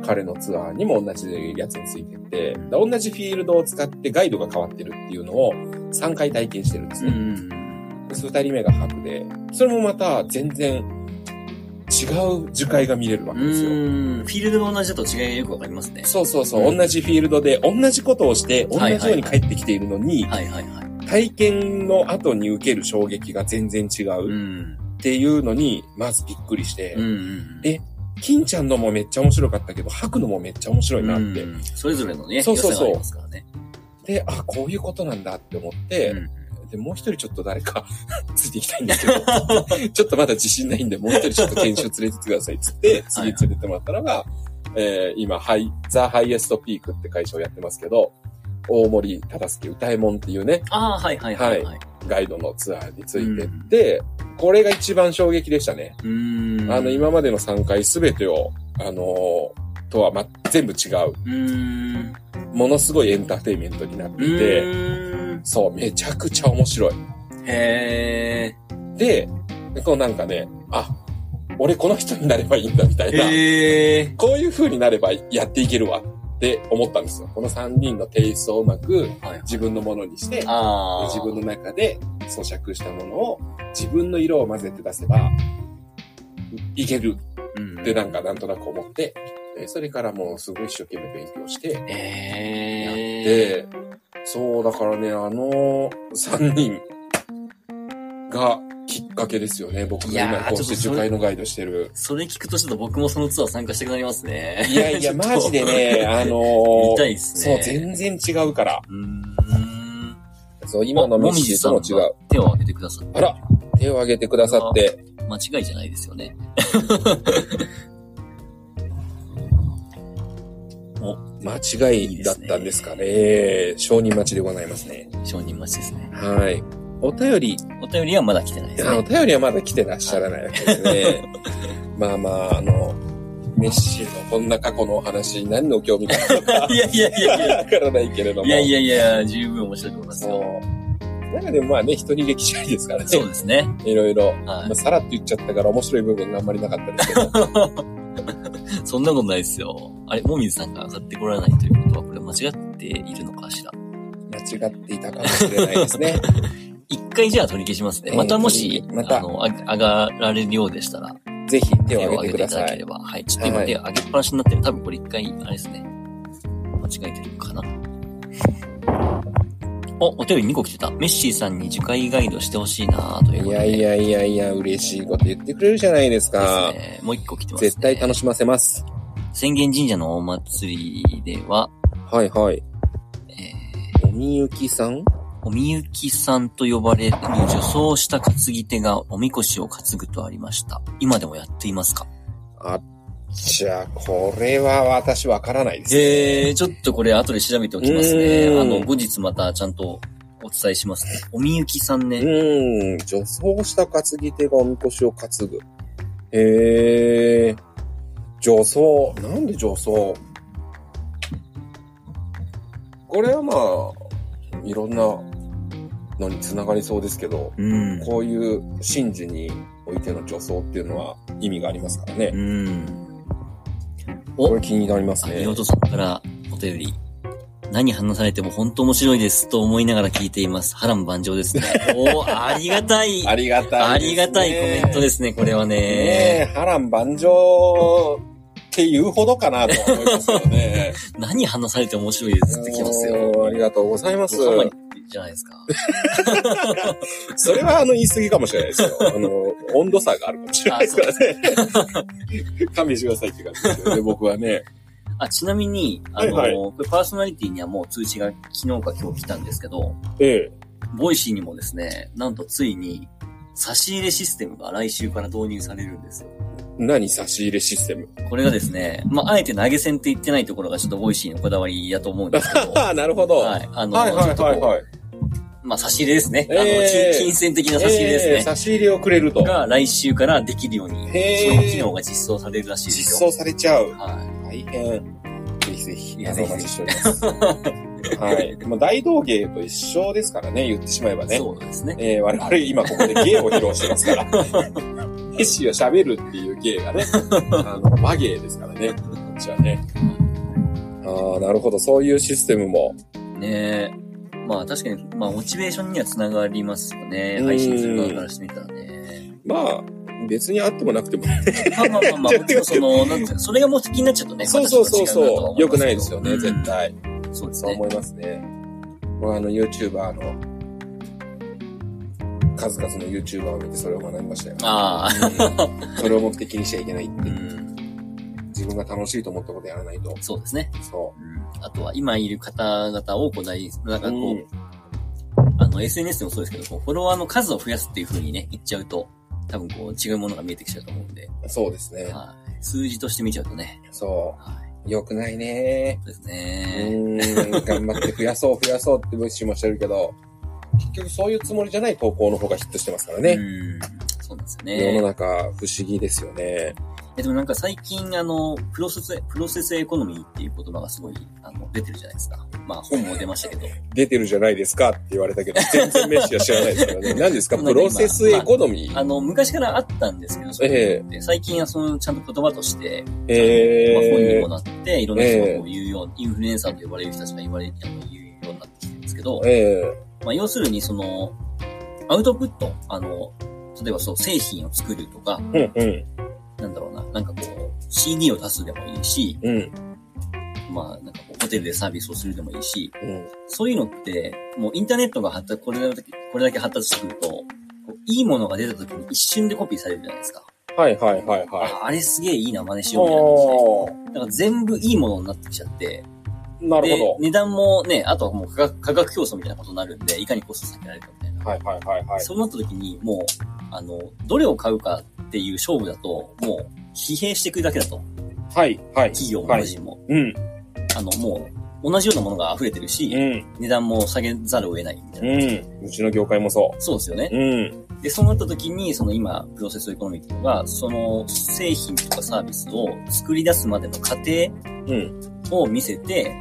Speaker 2: 彼のツアーにも同じやつについてって、で同じフィールドを使ってガイドが変わってるっていうのを3回体験してるんですね。
Speaker 1: うん。
Speaker 2: で二人目が白で、それもまた全然違う樹海が見れるわけですよ。
Speaker 1: うん。フィールドが同じだと違いがよくわかりますね。
Speaker 2: そうそうそう、
Speaker 1: うん
Speaker 2: 同じフィールドで同じことをして、同じように帰ってきているのに。体験の後に受ける衝撃が全然違
Speaker 1: う。
Speaker 2: うんっていうのに、まずびっくりして、
Speaker 1: うんうん。
Speaker 2: え金ちゃんのもめっちゃ面白かったけど、白のもめっちゃ面白いなって。
Speaker 1: うんそれぞれのね、
Speaker 2: そうそうそう
Speaker 1: ますからね。
Speaker 2: で、あ、こういうことなんだって思って、
Speaker 1: うん
Speaker 2: で、もう一人ちょっと誰か ついていきたいんですけど、ちょっとまだ自信ないんで、もう一人ちょっと研修連れてってくださいっつって、次連れてってもらったのが、えー今、ハイ、ザ・ハイエストピークって会社をやってますけど、大森忠介歌右衛門っていうね、
Speaker 1: ああ、はいはいはいはい。
Speaker 2: ガイドのツアーについてって、これが一番衝撃でしたね。
Speaker 1: うん。
Speaker 2: あの、今までの3回すべてを、あのーとは、ま、全部違う。
Speaker 1: うん。
Speaker 2: ものすごいエンターテインメントになって
Speaker 1: う
Speaker 2: て、
Speaker 1: ん。
Speaker 2: そう、めちゃくちゃ面白い。
Speaker 1: へ
Speaker 2: で、こうなんかね、あ、俺この人になればいいんだみたい
Speaker 1: え。
Speaker 2: な、
Speaker 1: へえ。
Speaker 2: こういう風になればやっていけるわって思ったんですよ。この3人のテイストをうまく
Speaker 1: はい。
Speaker 2: 自分のものにして。自分の中で咀嚼したものを自分の色を混ぜて出せば、いける
Speaker 1: うん
Speaker 2: ってなんかなんとなく思って、でそれからもうすごい一生懸命勉強して、やっ
Speaker 1: ええ。
Speaker 2: て、そう、だからね、あの3人がきっかけですよね。僕が今こうして
Speaker 1: ちょっとそれ
Speaker 2: 樹海のガイドしてる。
Speaker 1: それ聞くとちょっと僕もそのツアー参加したくなりますね。
Speaker 2: いやいや、マジで。ね、あのー
Speaker 1: 見たいっす
Speaker 2: そう、
Speaker 1: ね。
Speaker 2: 全然違うから。
Speaker 1: うーん。
Speaker 2: そう、今のメッシーとも違う。
Speaker 1: 手を挙げてくださって。
Speaker 2: あら、手を挙げてくださって。
Speaker 1: 間違いじゃないですよね。お、
Speaker 2: 間違いだったんですかね。承認待ちでございますね。
Speaker 1: 承認待ちですね。
Speaker 2: はい。お便り、
Speaker 1: お便りはまだ来てないです
Speaker 2: あお
Speaker 1: ね。
Speaker 2: 便りはまだ来てらっしゃらないわけですね。まあまあ、あの、メッシーのこんな過去のお話、何の興味があるのか
Speaker 1: いやいやいやいや。
Speaker 2: わからないけれども。
Speaker 1: いやいやいや、十分面白いと思いますよ。
Speaker 2: なんかでもまあね、一人歴史ありですからね。
Speaker 1: そうですね。
Speaker 2: いろいろ。
Speaker 1: は
Speaker 2: まあ、さらっと言っちゃったから面白い部分があんまりなかったですけど。
Speaker 1: い。そんなことないですよ。あれ、もみずさんが買ってこられないということは、これ間違っているのかしら？
Speaker 2: 間違っていたかもしれないですね。
Speaker 1: 一回じゃあ取り消しますね。
Speaker 2: えー
Speaker 1: またもし、
Speaker 2: また
Speaker 1: あの、あ上がられるようでしたら、
Speaker 2: ぜひ手を挙げてください
Speaker 1: いただけれ。ば。はい。ちょっと今手を挙げっぱなしになってる。多分これ一回、あれですね。間違えてるかな。お、お便り2個来てた。メッシーさんに樹海ガイドしてほしいなということで。
Speaker 2: いやいやいやいや、嬉しいこと言ってくれるじゃないですか。
Speaker 1: ですね。もう1個来てます、ね。
Speaker 2: 絶対楽しませます。
Speaker 1: 宣言神社のお祭りでは、
Speaker 2: はいはい。
Speaker 1: えー、
Speaker 2: おみゆきさん？
Speaker 1: おみゆきさんと呼ばれる女装した担ぎ手がおみこしを担ぐとありました。今でもやっていますか？
Speaker 2: あ、じゃあ、これは私わからないです。
Speaker 1: えー、ちょっとこれ後で調べておきますね。
Speaker 2: うん
Speaker 1: あの、後日またちゃんとお伝えしますね。おみゆきさん
Speaker 2: う
Speaker 1: ね。
Speaker 2: ーん、女装した担ぎ手がおみこしを担ぐ。へえ、女装。なんで女装？これはまあ、いろんなのに繋がりそうですけど、
Speaker 1: うん。
Speaker 2: こういう神事においての女装っていうのは意味がありますからね。
Speaker 1: うん。お
Speaker 2: これ気になりますね
Speaker 1: あみ。おとさんからお便り。何話されても本当面白いですと思いながら聞いています。波乱万丈ですね。おーありがたい。
Speaker 2: ありがた
Speaker 1: あ
Speaker 2: いね。
Speaker 1: りがたいコメントですね、これは
Speaker 2: ね
Speaker 1: ね。
Speaker 2: え、波乱万丈って言うほどかなと思いますよね。
Speaker 1: 何話されても面白いですってきますよ。
Speaker 2: ありがとうございます。
Speaker 1: じゃないですか。
Speaker 2: それはあの言い過ぎかもしれないですよ。あの、温度差があるかもしれないですからね。勘弁してくださいって感じですよね、僕はね。
Speaker 1: あ、ちなみに、あの、
Speaker 2: はい
Speaker 1: これパーソナリティにはもう通知が昨日か今日来たんですけど、
Speaker 2: ええ。
Speaker 1: ボイシーにもですね、なんとついに、差し入れシステムが来週から導入されるんですよ。
Speaker 2: 何差し入れシステム？
Speaker 1: これがですね、まあ、あえて投げ銭って言ってないところがちょっとボイシーのこだわりだと思うんですけど、
Speaker 2: ああ、なるほど。
Speaker 1: はい。あの、
Speaker 2: はいはいはいはい。
Speaker 1: まあ、差し入れですね。あの、
Speaker 2: えー
Speaker 1: 金金銭的な差し入れですね。
Speaker 2: ええ差し入れをくれると。
Speaker 1: が来週からできるように、
Speaker 2: へー
Speaker 1: そういう機能が実装されるらしいです
Speaker 2: 実
Speaker 1: よ。
Speaker 2: 装されちゃう。
Speaker 1: は
Speaker 2: 大変。ぜひぜひ、
Speaker 1: いや
Speaker 2: お待ちしております。はい。まあ、大道芸と一緒ですからね、言ってしまえば
Speaker 1: い。
Speaker 2: ね。
Speaker 1: そうですね。
Speaker 2: えー、我々今ここで芸を披露してますから。ヘッシーは喋るっていう芸がね、あの、和芸ですからね。こっちはね。ああ、なるほど。そういうシステムも。
Speaker 1: ねえ。まあ確かに、まあモチベーションにはつながりますよね
Speaker 2: う。ん
Speaker 1: 配信する側からしてみたらね。
Speaker 2: まあ、別にあってもなくても。
Speaker 1: まあまあまあまあ、もちろんその、なんそれが目的になっちゃうとね。
Speaker 2: そうそうそうそう。よくないですよね、
Speaker 1: 絶
Speaker 2: 絶対。
Speaker 1: 対。そうですね。
Speaker 2: そう思いますね。僕はあの、YouTuber の、数々の YouTuber を見てそれを学びましたよ。
Speaker 1: ああ、
Speaker 2: うんそれを目的にしちゃいけないって
Speaker 1: う。ん。
Speaker 2: 自分が楽しいと思ったことやらないと。
Speaker 1: そうですね。
Speaker 2: そ
Speaker 1: うん。あとは、今いる方々を、こう、大なん
Speaker 2: う。
Speaker 1: かこう、
Speaker 2: うん
Speaker 1: あの、SNS でもそうですけど、こうフォロワーの数を増やすっていう風にね、言っちゃうと、多分こう、違うものが見えてきちゃうと思うんで、
Speaker 2: そうですね。
Speaker 1: はい。数字として見ちゃうとね、
Speaker 2: そ
Speaker 1: はい。
Speaker 2: う。よくないね。
Speaker 1: です
Speaker 2: う
Speaker 1: ね。
Speaker 2: ーん、頑張って増やそう増やそうってブッシュもしてるけど、結局そういうつもりじゃない投稿の方がヒットしてますからね。
Speaker 1: うん。そうですよ
Speaker 2: 世の
Speaker 1: ね。
Speaker 2: 中不思議ですよね。
Speaker 1: え、でもなんか最近、あの、プロセス、プロセスエコノミーっていう言葉がすごい、あの、出てるじゃないですか。まあ、本も出ましたけど。
Speaker 2: 出てるじゃないですかって言われたけど、全然メッシは知らないですからね。何ですか？プロセスエコノミー。
Speaker 1: あの、昔からあったんですけど、そういうのって。最近はその、ちゃんと言葉として、まあ、本に
Speaker 2: え
Speaker 1: もなって、いろんな人がこう言うよう、インフルエンサーと呼ばれる人たちが言われる、あの言うようになってきてるんですけど
Speaker 2: ー、、え。
Speaker 1: まあ、要するにその、アウトプット、あの、例えばそう、製品を作るとか、
Speaker 2: ー、うん、うん、
Speaker 1: なんだろうな、なんかこう、CD を出すでもいいし、
Speaker 2: うん、
Speaker 1: まあ、なんかこう、ホテルでサービスをするでもいいし、
Speaker 2: うん。
Speaker 1: そういうのって、もうインターネットが発達、これだけ、これだけ発達してくると、いいものが出た時に一瞬でコピーされるじゃないですか。
Speaker 2: はいはいはいはい。
Speaker 1: ああれすげえいいな、真似しようみたいな感じで。
Speaker 2: お
Speaker 1: だから全部いいものになってきちゃって、
Speaker 2: ーなるほ
Speaker 1: で、値段もね、あとはもう価格競争みたいなことになるんで、いかにコスト下げられるかみたいな。
Speaker 2: ど。はいはいはいはい。
Speaker 1: そうなった時に、もう、あの、どれを買うかっていう勝負だと、もう、疲弊していくだけだと。
Speaker 2: はいはい。
Speaker 1: 企業も
Speaker 2: はい
Speaker 1: 個人も。
Speaker 2: うん、
Speaker 1: あの、もう、同じようなものが溢れてるし、
Speaker 2: うん、
Speaker 1: 値段も下げざるを得ないみたいな。
Speaker 2: うん。うちの業界もそ
Speaker 1: そうですよね
Speaker 2: う。。うん、
Speaker 1: で、そうなった時に、その今、プロセスエコノミーっていうのが、その製品とかサービスを作り出すまでの過程
Speaker 2: うん。
Speaker 1: を見せて、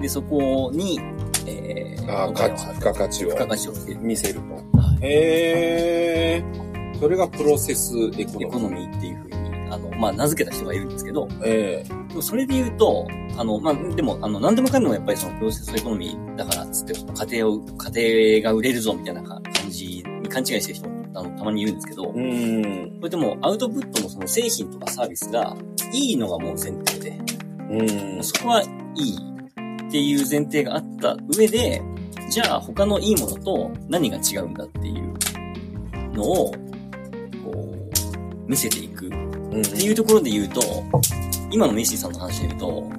Speaker 1: で、そこに、えー、
Speaker 2: ああ、付加価値を
Speaker 1: 付加価値をつける。
Speaker 2: 見せると。
Speaker 1: はい
Speaker 2: へえ。それがプロセスエコノミー。
Speaker 1: っていうふうに、あの、まあ、名付けた人がいるんですけど、
Speaker 2: え
Speaker 1: でもそれで言うと、あの、まあ、でも、あの、何でもかんでもやっぱりそのプロセスエコノミーだからっつって、家庭を、家庭が売れるぞみたいな感じに勘違いしてる人も、あの、たまに言うんですけど、こ
Speaker 2: うん。
Speaker 1: れでもアウトプットのその製品とかサービスがいいのがもう前提で、
Speaker 2: うん。
Speaker 1: そこはいいっていう前提があった上で、じゃあ他のいいものと何が違うんだっていうのを、見せていく。
Speaker 2: うん
Speaker 1: っていうところで言うと、今のメッシーさんの話で言うと、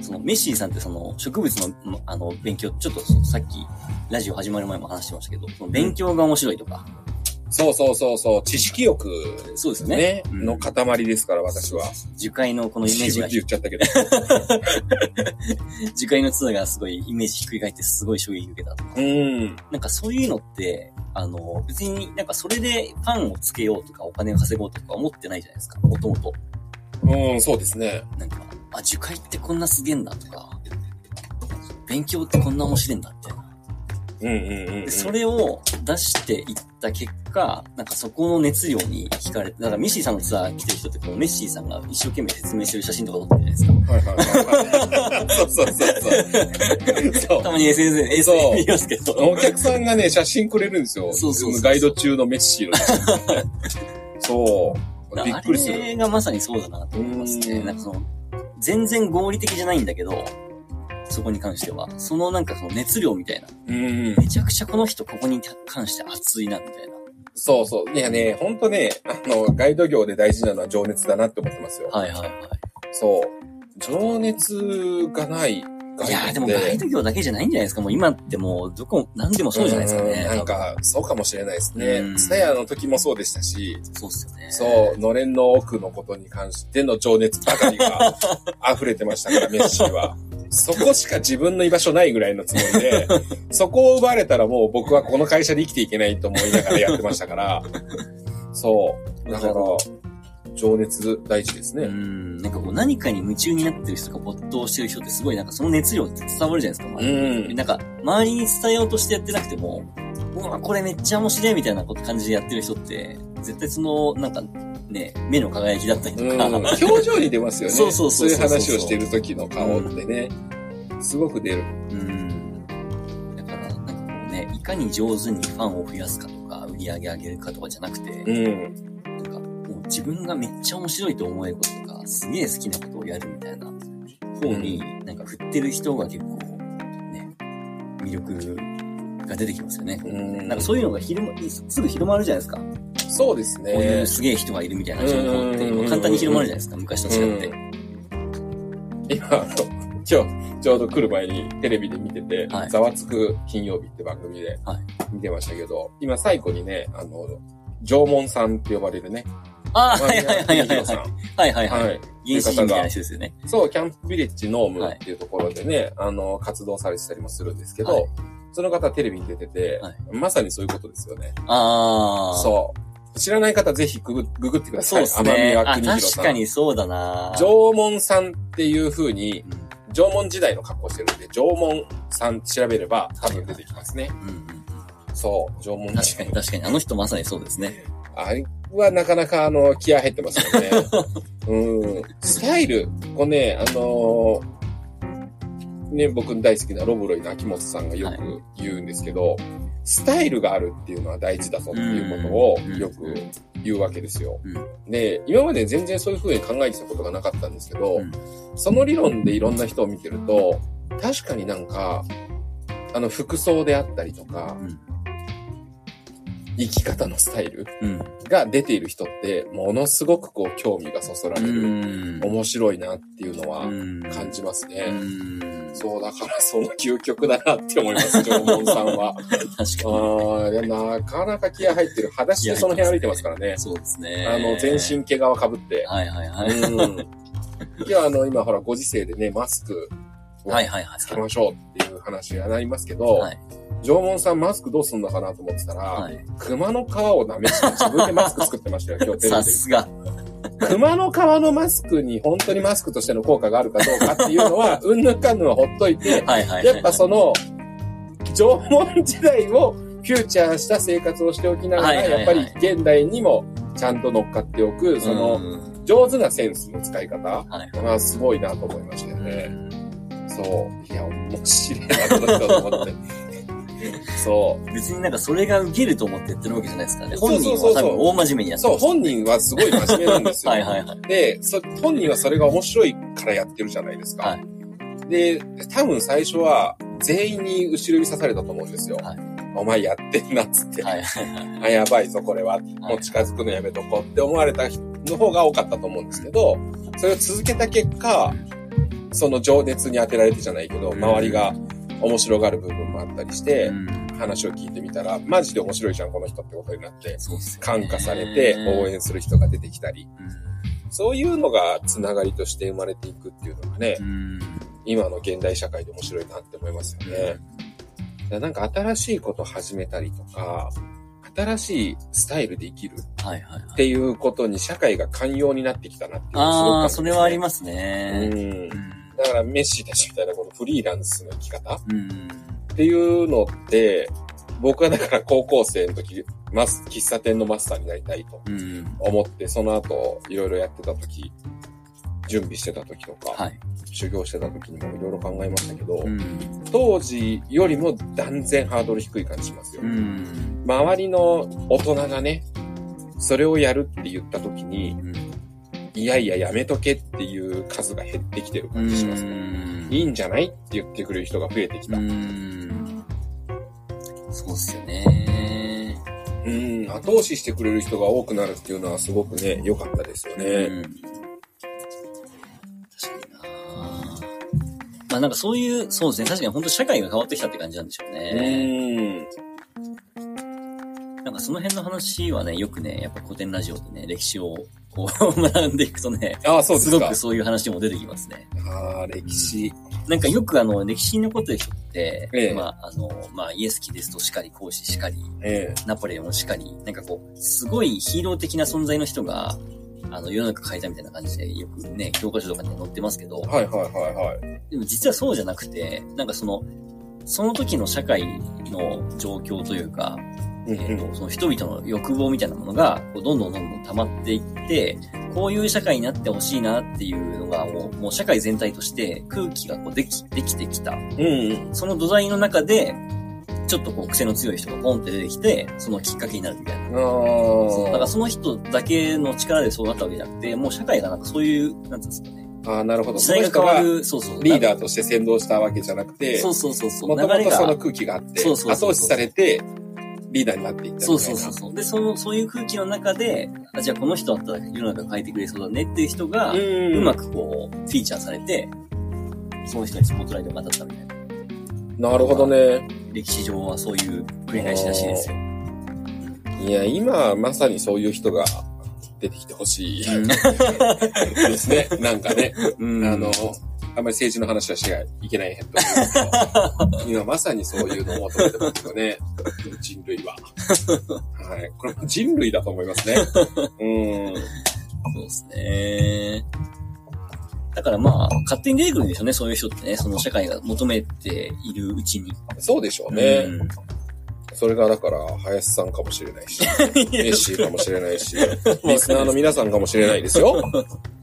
Speaker 1: そのメッシーさんってその植物のまあの勉強、ちょっとさっきラジオ始まる前も話してましたけど、その勉強が面白いとか、
Speaker 2: そうそうそうそう。知識欲
Speaker 1: そうですよ
Speaker 2: ね。の塊ですから、私は。
Speaker 1: 樹海のこのイメージが、
Speaker 2: 言っちゃったけど。
Speaker 1: 樹海のツアーがすごいイメージひっくり返ってすごい衝撃受けたとか。
Speaker 2: うん。
Speaker 1: なんかそういうのって、あの、別になんかそれでファンをつけようとかお金を稼ごうとか思ってないじゃないですか、もともと。
Speaker 2: うん、そうですね。
Speaker 1: なんか、あ、樹海ってこんなすげえんだとか、勉強ってこんな面白いんだみたで、それを出していった結果、なんかそこの熱量に惹かれて、だからメッシーさんのツアー来てる人ってこのメッシーさんが一生懸命説明してる写真とか撮ってるじゃないですか。
Speaker 2: はいはいはい。そうそうそうそう。
Speaker 1: たまに SNS で、
Speaker 2: そう
Speaker 1: SNS で見ますけど。
Speaker 2: お客さんがね、写真くれるんですよ。
Speaker 1: そうそうそう
Speaker 2: ガイド中のメッシーの写真。そう。びっくりする。
Speaker 1: あれがまさにそうだなと思いますね。
Speaker 2: うん
Speaker 1: なんかその、全然合理的じゃないんだけど、そこに関しては。そのなんかその熱量みたいな。
Speaker 2: うん。
Speaker 1: めちゃくちゃこの人ここに関して熱いな、みたいな。
Speaker 2: そうそう。いやね、ほんとね、あの、ガイド業で大事なのは情熱だなって思ってますよ。
Speaker 1: はいはいはい。
Speaker 2: そう。情熱がない。
Speaker 1: いやーでもガイド業だけじゃないんじゃないですか。もう今ってもうどこ、何でもそうじゃないですかね。
Speaker 2: うんなんか、そうかもしれないですね
Speaker 1: う。ん
Speaker 2: ツタヤの時もそうでしたし、
Speaker 1: そうっすよね。
Speaker 2: そう、のれんの奥のことに関しての情熱ばかりが 溢れてましたから、メッシーは。そこしか自分の居場所ないぐらいのつもりで、そこを奪われたらもう僕はこの会社で生きていけないと思いながらやってましたから、そう。だから、情熱大事です
Speaker 1: う
Speaker 2: ね。
Speaker 1: ん。なんかこう何かに夢中になってる人が没頭してる人ってすごいなんかその熱量って伝わるじゃないですか。
Speaker 2: う
Speaker 1: 周りに
Speaker 2: ん。
Speaker 1: なんか、周りに伝えようとしてやってなくても、うわ、これめっちゃ面白いみたいなこと感じでやってる人って、絶対その、なんか、ね、目の輝きだったりとか、
Speaker 2: うん、表情に出ますよね。
Speaker 1: そうそうそうそう
Speaker 2: いう話をしている時の顔ってね。すごく出る。
Speaker 1: うん。だから、なんかこうね、いかに上手にファンを増やすかとか、売り上げ上げるかとかじゃなくて、
Speaker 2: うん。
Speaker 1: なんか、もう自分がめっちゃ面白いと思えることとか、すげえ好きなことをやるみたいな方に、なんか振ってる人が結構、ね、魅力が出てきますよね。
Speaker 2: うん
Speaker 1: なんかそういうのが広ま、すぐ広まるじゃないですか。
Speaker 2: そうです
Speaker 1: こうい
Speaker 2: ね
Speaker 1: う。すげえ人がいるみたいな情報って、
Speaker 2: うん
Speaker 1: もう簡単に広まるじゃないですか、昔と違って。
Speaker 2: 今、あの、今日、ちょうど来る前にテレビで見てて、
Speaker 1: はい
Speaker 2: ざわつく金曜日って番組で
Speaker 1: はい
Speaker 2: 見てましたけど、今最後にね、あの、縄文さんって呼ばれるね。
Speaker 1: ああ、はいはいはいはいはい。はいはいはい。
Speaker 2: はい。
Speaker 1: 原始人みたいな人ですよね。
Speaker 2: そう、キャンプビレッジノームっていうところでね、あの、活動されてたりもするんですけど、
Speaker 1: はい
Speaker 2: その方テレビに出てて、
Speaker 1: はい
Speaker 2: まさにそういうことですよね。
Speaker 1: ああ。
Speaker 2: そう。知らない方ぜひググググってください。
Speaker 1: そうですね。
Speaker 2: 天宮。
Speaker 1: 確かにそうだな
Speaker 2: 縄文さんっていう風に、
Speaker 1: うん
Speaker 2: 縄文時代の格好してるんで、縄文さん調べれば多分出てきますね。
Speaker 1: うんうん
Speaker 2: そう、縄文
Speaker 1: 確かに確かに。あの人まさにそうですね。
Speaker 2: あれはなかなかあの、気合入ってますよね。うん。スタイル、こうね、あのーね、僕大好きなロブロイの秋元さんがよく言うんですけど、スタイルがあるっていうのは大事だぞっていうことを
Speaker 1: うん
Speaker 2: よく言うわけですよ。
Speaker 1: うん
Speaker 2: で、今まで全然そういう風に考えてたことがなかったんですけど、
Speaker 1: うん
Speaker 2: その理論でいろんな人を見てると、確かになんか、あの服装であったりとか、
Speaker 1: うん
Speaker 2: 生き方のスタイル
Speaker 1: うん。
Speaker 2: が出ている人って、ものすごくこう興味がそそら
Speaker 1: う
Speaker 2: れる。
Speaker 1: ん。
Speaker 2: 面白いなっていうのは
Speaker 1: うん
Speaker 2: 感じます
Speaker 1: う
Speaker 2: ね。
Speaker 1: ん。
Speaker 2: そう、だからその究極だなって思います、縄文さんは。
Speaker 1: 確か
Speaker 2: ああ、いやなかなか気合入ってる。裸足でその辺歩いてますからね
Speaker 1: に。。そうですね。
Speaker 2: あの、全身毛皮かぶって。
Speaker 1: はいはいはい。
Speaker 2: うん。いや、あの、今ほら、ご時世でね、マスクを
Speaker 1: はいはいはい。
Speaker 2: つけましょうっていう話がなりますけど、
Speaker 1: はい。
Speaker 2: 縄文さんマスクどうすんのかなと思ってたら、
Speaker 1: はい。
Speaker 2: 熊の皮を舐めして自分でマスク作ってましたよ、今日テレビで。
Speaker 1: さすが。
Speaker 2: 熊の皮のマスクに本当にマスクとしての効果があるかどうかっていうのは、うんぬんかんぬんはほっといて、
Speaker 1: はいはい。
Speaker 2: やっぱその、縄文時代をフューチャーした生活をしておきながら、
Speaker 1: はいはいはい
Speaker 2: やっぱり現代にもちゃんと乗っかっておく、その、
Speaker 1: うん、
Speaker 2: 上手なセンスの使い方
Speaker 1: はい。
Speaker 2: がすごいなと思いましたよ
Speaker 1: う
Speaker 2: ね。
Speaker 1: ん
Speaker 2: そう。いや、面白いな、この人と思って。そう。
Speaker 1: 別になんかそれが受けると思ってやってるわけじゃないですからね。本人は多分大真面目にやって
Speaker 2: そう。本人はすごい真面目なんですよ。
Speaker 1: はいはいはい。
Speaker 2: で、そ、本人はそれが面白いからやってるじゃないですか。
Speaker 1: はい
Speaker 2: で、多分最初は全員に後ろ指さされたと思うんですよ。
Speaker 1: はい
Speaker 2: お前やってんなっつって。
Speaker 1: はいはいはい。
Speaker 2: あ、やばいぞ、これは。もう近づくのやめとこうって思われた人の方が多かったと思うんですけど、それを続けた結果、その情熱に当てられてじゃないけど、
Speaker 1: うん
Speaker 2: 周りが面白がる部分もあったりして
Speaker 1: う、ん
Speaker 2: 話を聞いてみたら、マジで面白いじゃん、この人ってことになって、感化されて応援する人が出てきたり、そういうのがつながりとして生まれていくっていうのがね
Speaker 1: う、ん。
Speaker 2: 今の現代社会で面白いなって思いますよね。だなんか新しいことを始めたりとか、新しいスタイルで生きる。っていうことに社会が寛容になってきたなっていうのがすごく
Speaker 1: ああ、
Speaker 2: 感じますね
Speaker 1: それはありますね。
Speaker 2: うん。
Speaker 1: うん。
Speaker 2: だからメッシたちみたいなこのフリーランスの生き方っ
Speaker 1: うん。
Speaker 2: ていうのって、僕はだから高校生の時、マス、喫茶店のマスターになりたいと
Speaker 1: うん。
Speaker 2: 思って、その後いろいろやってた時、準備してた時とか、
Speaker 1: はい。
Speaker 2: 修行してた時にもいろいろ考えましたけど、
Speaker 1: うん。
Speaker 2: 当時よりも断然ハードル低い感じしますよ。
Speaker 1: うん。
Speaker 2: 周りの大人がね、それをやるって言った時に、
Speaker 1: うん
Speaker 2: いやいややめとけっていう数が減ってきてる感じしますね。いいんじゃないって言ってくれる人が増えてきた。
Speaker 1: う
Speaker 2: うん、
Speaker 1: ん。そうっすよね。
Speaker 2: 後押ししてくれる人が多くなるっていうのはすごくね、良かったですよ
Speaker 1: う
Speaker 2: ね。
Speaker 1: ん。確かになまあなんかそういう、そうですね。確かに本当社会が変わってきたって感じなんでしょう
Speaker 2: う
Speaker 1: ね。
Speaker 2: ん。
Speaker 1: なんかその辺の話はね、よくね、やっぱ古典ラジオでね、歴史をこう学んでいくとね、
Speaker 2: ああ、そうですすか
Speaker 1: ごく。そういう話も出てきますね。
Speaker 2: ああ、歴史。
Speaker 1: なんかよくあの、歴史に残ってる人って、
Speaker 2: ええ
Speaker 1: まあ、あの、まあ、イエス・キリストしかり、孔子しかり、
Speaker 2: え
Speaker 1: ナポレオンしかり、なんかこう、すごいヒーロー的な存在の人が、あの、世の中変えたみたいな感じで、よくね、教科書とかに載ってますけど、
Speaker 2: えはいはいはいはい。
Speaker 1: でも実はそうじゃなくて、なんかその、その時の社会の状況というか、
Speaker 2: うん
Speaker 1: えっ、と、その人々の欲望みたいなものが、どんどんどんどん溜まっていって、こういう社会になってほしいなっていうのが、もう、もう社会全体として空気がこうでき、できてきた。
Speaker 2: うん。うん。
Speaker 1: その土台の中で、ちょっとこう癖の強い人がポンって出てきて、そのきっかけになるみたいな。だから
Speaker 2: あ。
Speaker 1: その人だけの力でそうなったわけじゃなくて、もう社会がなんかそういう、なんていうんですかね。
Speaker 2: ああ、なるほど。
Speaker 1: 時代が変わる、そうそう。
Speaker 2: リーダーとして先導したわけじゃなくて、
Speaker 1: そうそうそうそう。
Speaker 2: もと
Speaker 1: 流れが。
Speaker 2: もとその空気があって、
Speaker 1: そうそうそうそう
Speaker 2: 後押しされて、リーダーになっていったみたいな。
Speaker 1: そうそうそうそう。で、その、そういう空気の中で、あ、じゃあこの人だったら世の中変えてくれそうだねっていう人が、
Speaker 2: う。
Speaker 1: うんまくこう、フィーチャーされて、その人にスポットライトが当たったみたいな。
Speaker 2: なるほどね。
Speaker 1: 歴史上はそういう繰り返しらしいですよ。
Speaker 2: いや、今、まさにそういう人が出てきてほしい ですね。なんかね、
Speaker 1: うん。
Speaker 2: あの、あんまり政治の話はしちゃいけないと思うけど、今まさにそういうのを求めてますよね。人類は。はい。これも人類だと思いますね。うん。
Speaker 1: そうですね。だからまあ、勝手に出てくるんでしょうね、そういう人ってね。その社会が求めているうちに。
Speaker 2: そうでしょうね。
Speaker 1: うん
Speaker 2: それがだから、林さんかもしれないし、ネッシーかもしれないし、リスナーの皆さんかもしれないですよ。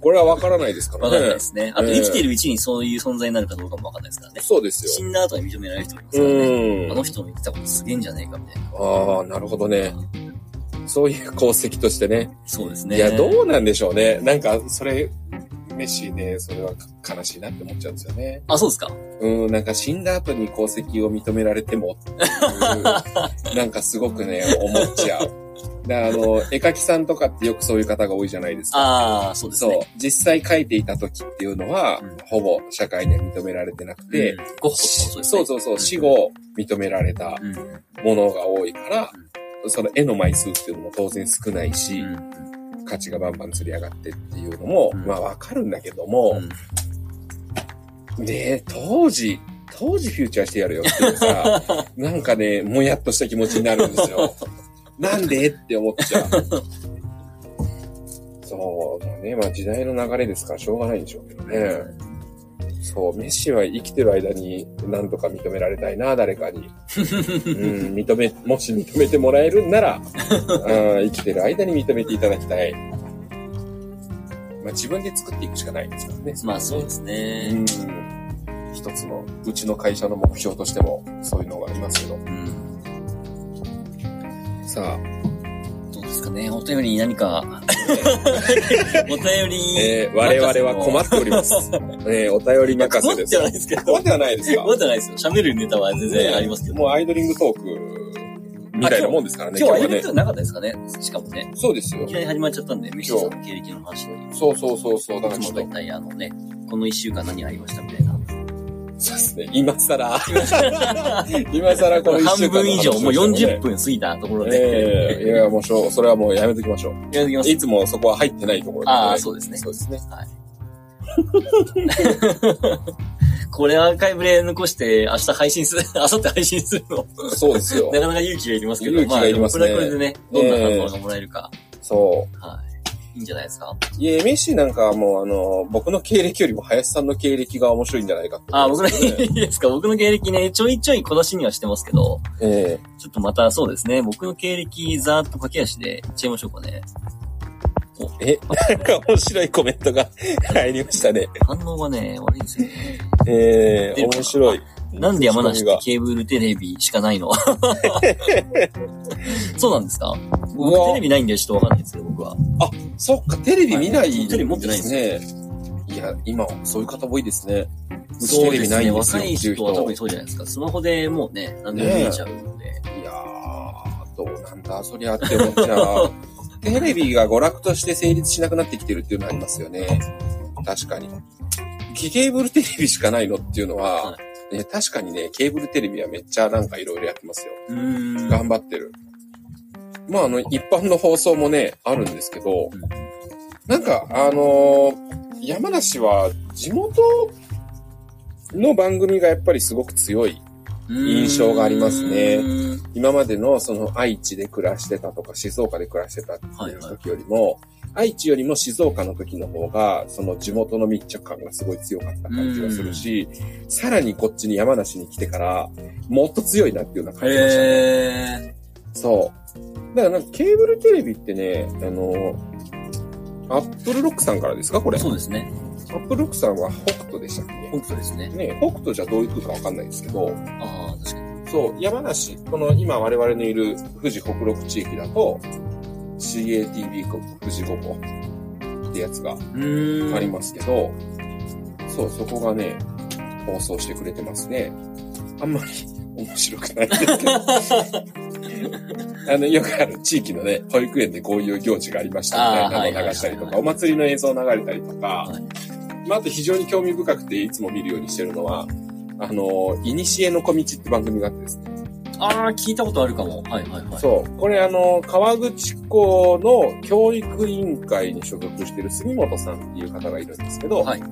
Speaker 2: これはわからないですから
Speaker 1: わかんない
Speaker 2: ね
Speaker 1: で。すね。あと
Speaker 2: ええ
Speaker 1: 生きているうちにそういう存在になるかどうかもわかんないですからね。
Speaker 2: そうですよ。
Speaker 1: 死んだ後に認められる人もいますからね。
Speaker 2: うん
Speaker 1: あ。の人の言ってたことすげえんじゃねえかみたいな。
Speaker 2: ああ、なるほどね。そういう功績としてね。
Speaker 1: そうですね。
Speaker 2: いや、どうなんでしょうね。なんか、それ、メッシーで、それは悲しいなって思っちゃうんですよね。
Speaker 1: あ、そうですか
Speaker 2: うん、なんか死んだ後に功績を認められてもっていう、なんかすごくね、思っちゃう。で、あの、絵描きさんとかってよくそういう方が多いじゃないですか。
Speaker 1: ああ、そうです
Speaker 2: そう
Speaker 1: ね。。
Speaker 2: 実際描いていた時っていうのは、
Speaker 1: うん
Speaker 2: ほぼ社会には認められてなくて、
Speaker 1: うんそうね。
Speaker 2: そうそうそう、死後認められた
Speaker 1: うん。
Speaker 2: ものが多いから、その絵の枚数っていうのも当然少ないし、
Speaker 1: うん。
Speaker 2: 価値がバンバン釣り上がってっていうのも、
Speaker 1: うん
Speaker 2: まあわかるんだけども、ねえ、当時、当時フューチャーしてやるよっていうさ、なんかね、もやっとした気持ちになるんですよ。なんでって思っちゃう。そうだね。まあ時代の流れですからしょうがないんでしょうけどね。そう、メッシは生きてる間になんとか認められたいな、誰かに。うん、認め、もし認めてもらえるんなら、うん生きてる間に認めていただきたい。まあ自分で作っていくしかないですからね。
Speaker 1: まあそうです
Speaker 2: う
Speaker 1: ね。
Speaker 2: ん。一つの、うちの会社の目標としても、そういうのがありますけど。
Speaker 1: うん。
Speaker 2: さあ、
Speaker 1: ですかね。お便り何か、お便り。
Speaker 2: えー我々は困っております。えーお便り任せです
Speaker 1: 困っては。ないですけど。
Speaker 2: 困ってはないですか？
Speaker 1: 困ってはないですよ。喋るネタは全然ありますけど。
Speaker 2: もうアイドリングトークみたいなもんですからね、
Speaker 1: 今日は
Speaker 2: 今日はね。
Speaker 1: やることなかったですかね？しかもね。
Speaker 2: そうですよ
Speaker 1: いき。なり始まっちゃったんで、メッシーさんの経歴の話に。
Speaker 2: そうそうそうそう。だからちょっと
Speaker 1: いつも大、体あのね、この一週間何ありましたみたいな。
Speaker 2: そうですね。今更、今更この
Speaker 1: 半分以上、もう
Speaker 2: をしてね
Speaker 1: 40分過ぎたところで。
Speaker 2: ええいや、もうしょう、それはもうやめときましょう。
Speaker 1: やってきます
Speaker 2: い。つもそこは入ってないところで
Speaker 1: ああ、そうですね。
Speaker 2: そうですね。
Speaker 1: これアーカイブで残して、明日配信する、明後日配信するの、
Speaker 2: そうですよ
Speaker 1: な。かなか勇気がいりますけど、
Speaker 2: 勇気がいりますね
Speaker 1: まあ、これはこれでね、どんな反応がもらえるか、
Speaker 2: そ
Speaker 1: はい。いいんじゃないですか？
Speaker 2: う。いえ、メッシーなんかはもうあの、僕の経歴よりも林さんの経歴が面白いんじゃないかって
Speaker 1: あ、僕の、
Speaker 2: 思いますけどね
Speaker 1: いいですか？僕の経歴ね、ちょいちょい小出しにはしてますけど、
Speaker 2: え
Speaker 1: ちょっとまたそうですね、僕の経歴ざーっと駆け足でいっちゃいましょうかね。
Speaker 2: ええ、なんか面白いコメントが入りましたね。
Speaker 1: 反応がね、悪いんですよね。
Speaker 2: ええ、面白い。
Speaker 1: なんで山梨って
Speaker 2: が
Speaker 1: ケーブルテレビしかないの？そうなんですか？僕テレビないんでちょっとわかんないですけど、僕は。
Speaker 2: そっか、テレビ見ない
Speaker 1: はいテレビ持ってないんです
Speaker 2: ね。いや、今、そういう方多いですね。うち
Speaker 1: そうですね。
Speaker 2: テレビないんですよ
Speaker 1: 若い人は特にそうじゃないですか。スマホでもうね、何でも見えちゃうので。
Speaker 2: いやー、どうなんだ、そりゃって思っちゃう。テレビが娯楽として成立しなくなってきてるっていうのはありますよね。確かに。ケーブルテレビしかないのっていうのは、
Speaker 1: は
Speaker 2: ね確かにね、ケーブルテレビはめっちゃなんかいろいろやってますよ。頑張ってる。まあ、あの、一般の放送もね、あるんですけど、なんか、あのー山梨は地元の番組がやっぱりすごく強い。印象がありますね今までのその愛知で暮らしてたとか静岡で暮らしてたっていう時よりも、愛知よりも静岡の時の方が、その地元の密着感がすごい強かった感じがするし、さらにこっちに山梨に来てから、もっと強いなっていうような感じがしたね。
Speaker 1: へ
Speaker 2: そう。だからなんかケーブルテレビってね、あの、アップルロックさんからですかこれ？
Speaker 1: ー。そうですね。
Speaker 2: アップルロックさんは北杜でしたっけ？
Speaker 1: 本当ですね。
Speaker 2: ね、北杜じゃどういう風かわかんないですけど、
Speaker 1: ああ、確かに。
Speaker 2: そう、山梨、この今我々のいる富士北麓地域だと、CATV 富士五湖ってやつが。ありますけど、そう、そこがね、放送してくれてますね。あんまり面白くないですけど。あの、よくある地域のね、保育園でこういう行事がありましたみたいなのを流したりとか、お祭りの映像流れたりとか、
Speaker 1: はい
Speaker 2: まあ、あと非常に興味深くていつも見るようにしてるのは、あの、いにしえの小道って番組があってですね。
Speaker 1: ああ、聞いたことあるかも。はいはいはい。
Speaker 2: そう。これあの、川口校の教育委員会に所属している杉本さんっていう方がいるんですけど、
Speaker 1: はい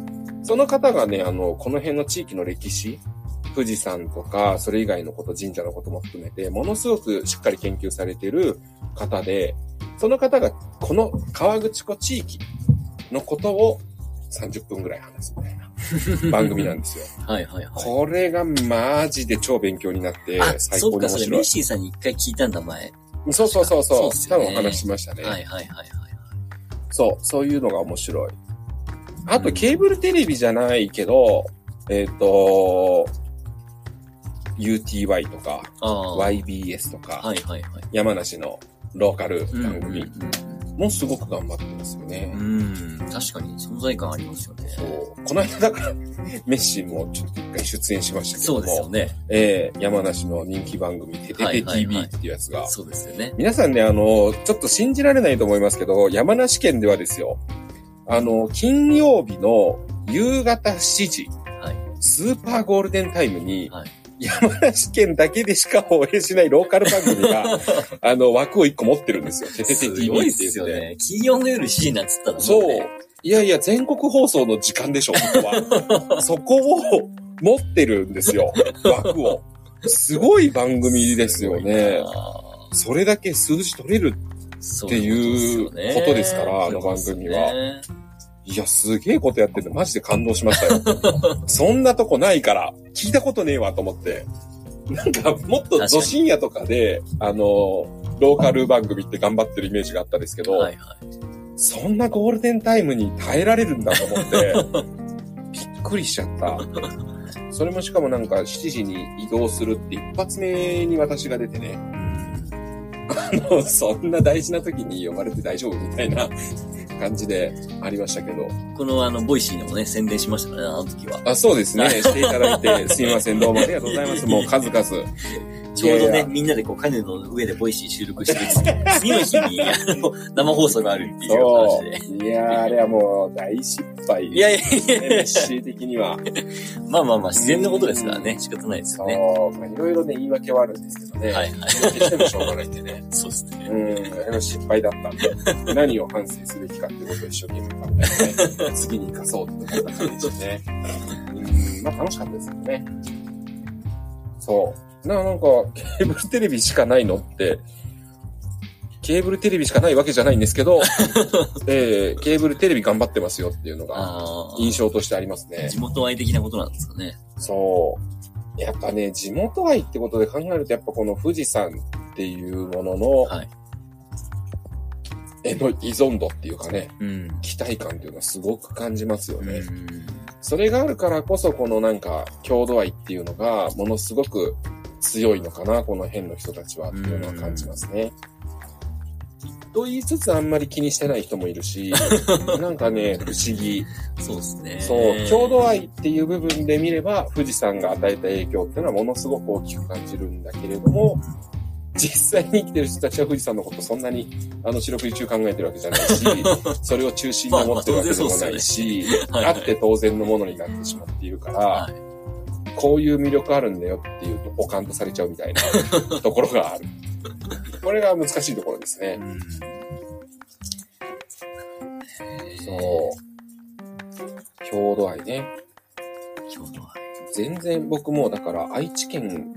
Speaker 2: その方がね、あの、この辺の地域の歴史、富士山とか、それ以外のこと、神社のことも含めて、ものすごくしっかり研究されている方で、その方がこの川口湖地域のことを30分ぐらい話すみたいな 番組なんですよ。
Speaker 1: はいはいはい。
Speaker 2: これがマジで超勉強になって
Speaker 1: あ、、
Speaker 2: 最
Speaker 1: そっか、それ、
Speaker 2: 高に面白い
Speaker 1: メッ。シーさんに一回聞いたんだ、前。
Speaker 2: そうそうそうそう。
Speaker 1: そうね
Speaker 2: 多分お話ししましたね。
Speaker 1: はいはいはいはい。
Speaker 2: そう、そういうのが面白い。あと、ケーブルテレビじゃないけど、えっ、と、UTY とか。YBS とか、
Speaker 1: はいはいはい。
Speaker 2: 山梨のローカル番組
Speaker 1: うん
Speaker 2: もすごく頑張ってますよね。
Speaker 1: うん確かに存在感ありますよね。
Speaker 2: そう。この間だから、メッシもちょっと一回出演しましたけども、
Speaker 1: そうですよね。
Speaker 2: えー山梨の人気番組、テテテ
Speaker 1: はいはい
Speaker 2: TV
Speaker 1: はい
Speaker 2: っていうやつが、
Speaker 1: そうですよね。
Speaker 2: 皆さんね、あの、ちょっと信じられないと思いますけど、山梨県ではですよ、あの、金曜日の夕方7時、
Speaker 1: はい。
Speaker 2: スーパーゴールデンタイムに、
Speaker 1: はい
Speaker 2: 山梨県だけでしか放映しないローカル番組が、あの、枠を1個持ってるんですよ。テテテ
Speaker 1: す
Speaker 2: TV
Speaker 1: ごいっ
Speaker 2: って言って。
Speaker 1: すよね。金曜の夜7時なんつったらも
Speaker 2: そう
Speaker 1: ね。。
Speaker 2: いやいや、全国放送の時間でしょ、ここは。そこを持ってるんですよ、枠を。すごい番組ですよね。それだけ数字取れるっていうことですからあの番組はいや、すげえことやってて、マジで感動しましたよ。そんなとこないから、聞いたことねえわと思って。なんか、もっとど深夜とかで、あの、ローカル番組って頑張ってるイメージがあったんですけど、
Speaker 1: はいはい。
Speaker 2: そんなゴールデンタイムに耐えられるんだと思って、びっくりしちゃった。それもしかもなんか7時に移動するって一発目に私が出てね、あの、そんな大事な時に呼ばれて大丈夫みたいな感じでありましたけど。
Speaker 1: このあの、 Voicy でもね、宣伝しましたからね、あの時は。
Speaker 2: あ、そうですね。していただいて、すみません。どうもありがとうございます。もう数々。
Speaker 1: ちょうどね、みんなでこう、カヌーの上で Voicy 収録してる 次の日に、あの、生放送があるっていう
Speaker 2: そ
Speaker 1: 話で。
Speaker 2: う。いやー、あれはもう大失敗。
Speaker 1: いやいやいやいや
Speaker 2: MC 的には。
Speaker 1: まあまあまあ、自然なことですからね、仕方ないです
Speaker 2: そ
Speaker 1: よね。
Speaker 2: う。まあいろいろね、言い訳はあるんですけどね。
Speaker 1: はいはい。
Speaker 2: 言い訳してもしょうがないんでね。
Speaker 1: そうですね。
Speaker 2: うん、あれは失敗だったんで、何を反省すべきかってことを一生懸命考えて、次に生かそうって思った感じですね。うん、まあ楽しかったですけどね。そう。な、なんか、ケーブルテレビしかないのって、ケーブルテレビしかないわけじゃないんですけど、えー、ケーブルテレビ頑張ってますよっていうのが。印象としてありますね。
Speaker 1: 地元愛的なことなんですかね。
Speaker 2: そう。やっぱね、地元愛ってことで考えると、やっぱこの富士山っていうものの、
Speaker 1: はい。
Speaker 2: への依存度っていうかね、
Speaker 1: うん。
Speaker 2: 期待感っていうのはすごく感じますよね。
Speaker 1: うん
Speaker 2: それがあるからこそ、このなんか、郷土愛っていうのが、ものすごく強いのかな、この辺の人たちはっていうのは感じますね。と言いつつあんまり気にしてない人もいるし、なんかね、不思議。
Speaker 1: そうですね。
Speaker 2: そう、郷土愛っていう部分で見れば、富士山が与えた影響っていうのはものすごく大きく感じるんだけれども、実際に生きてる人たちは富士山のことそんなに、あの、四六時中考えてるわけじゃないし、それを中心に思ってるわけでもないし、
Speaker 1: はい
Speaker 2: あって当然のものになってしまっているから、
Speaker 1: はい
Speaker 2: こういう魅力あるんだよっていうと、ポカンとされちゃうみたいな ところがある。これが難しいところですね。
Speaker 1: うん
Speaker 2: そう。郷土愛ね。
Speaker 1: 郷土愛。
Speaker 2: 全然僕もだから愛知県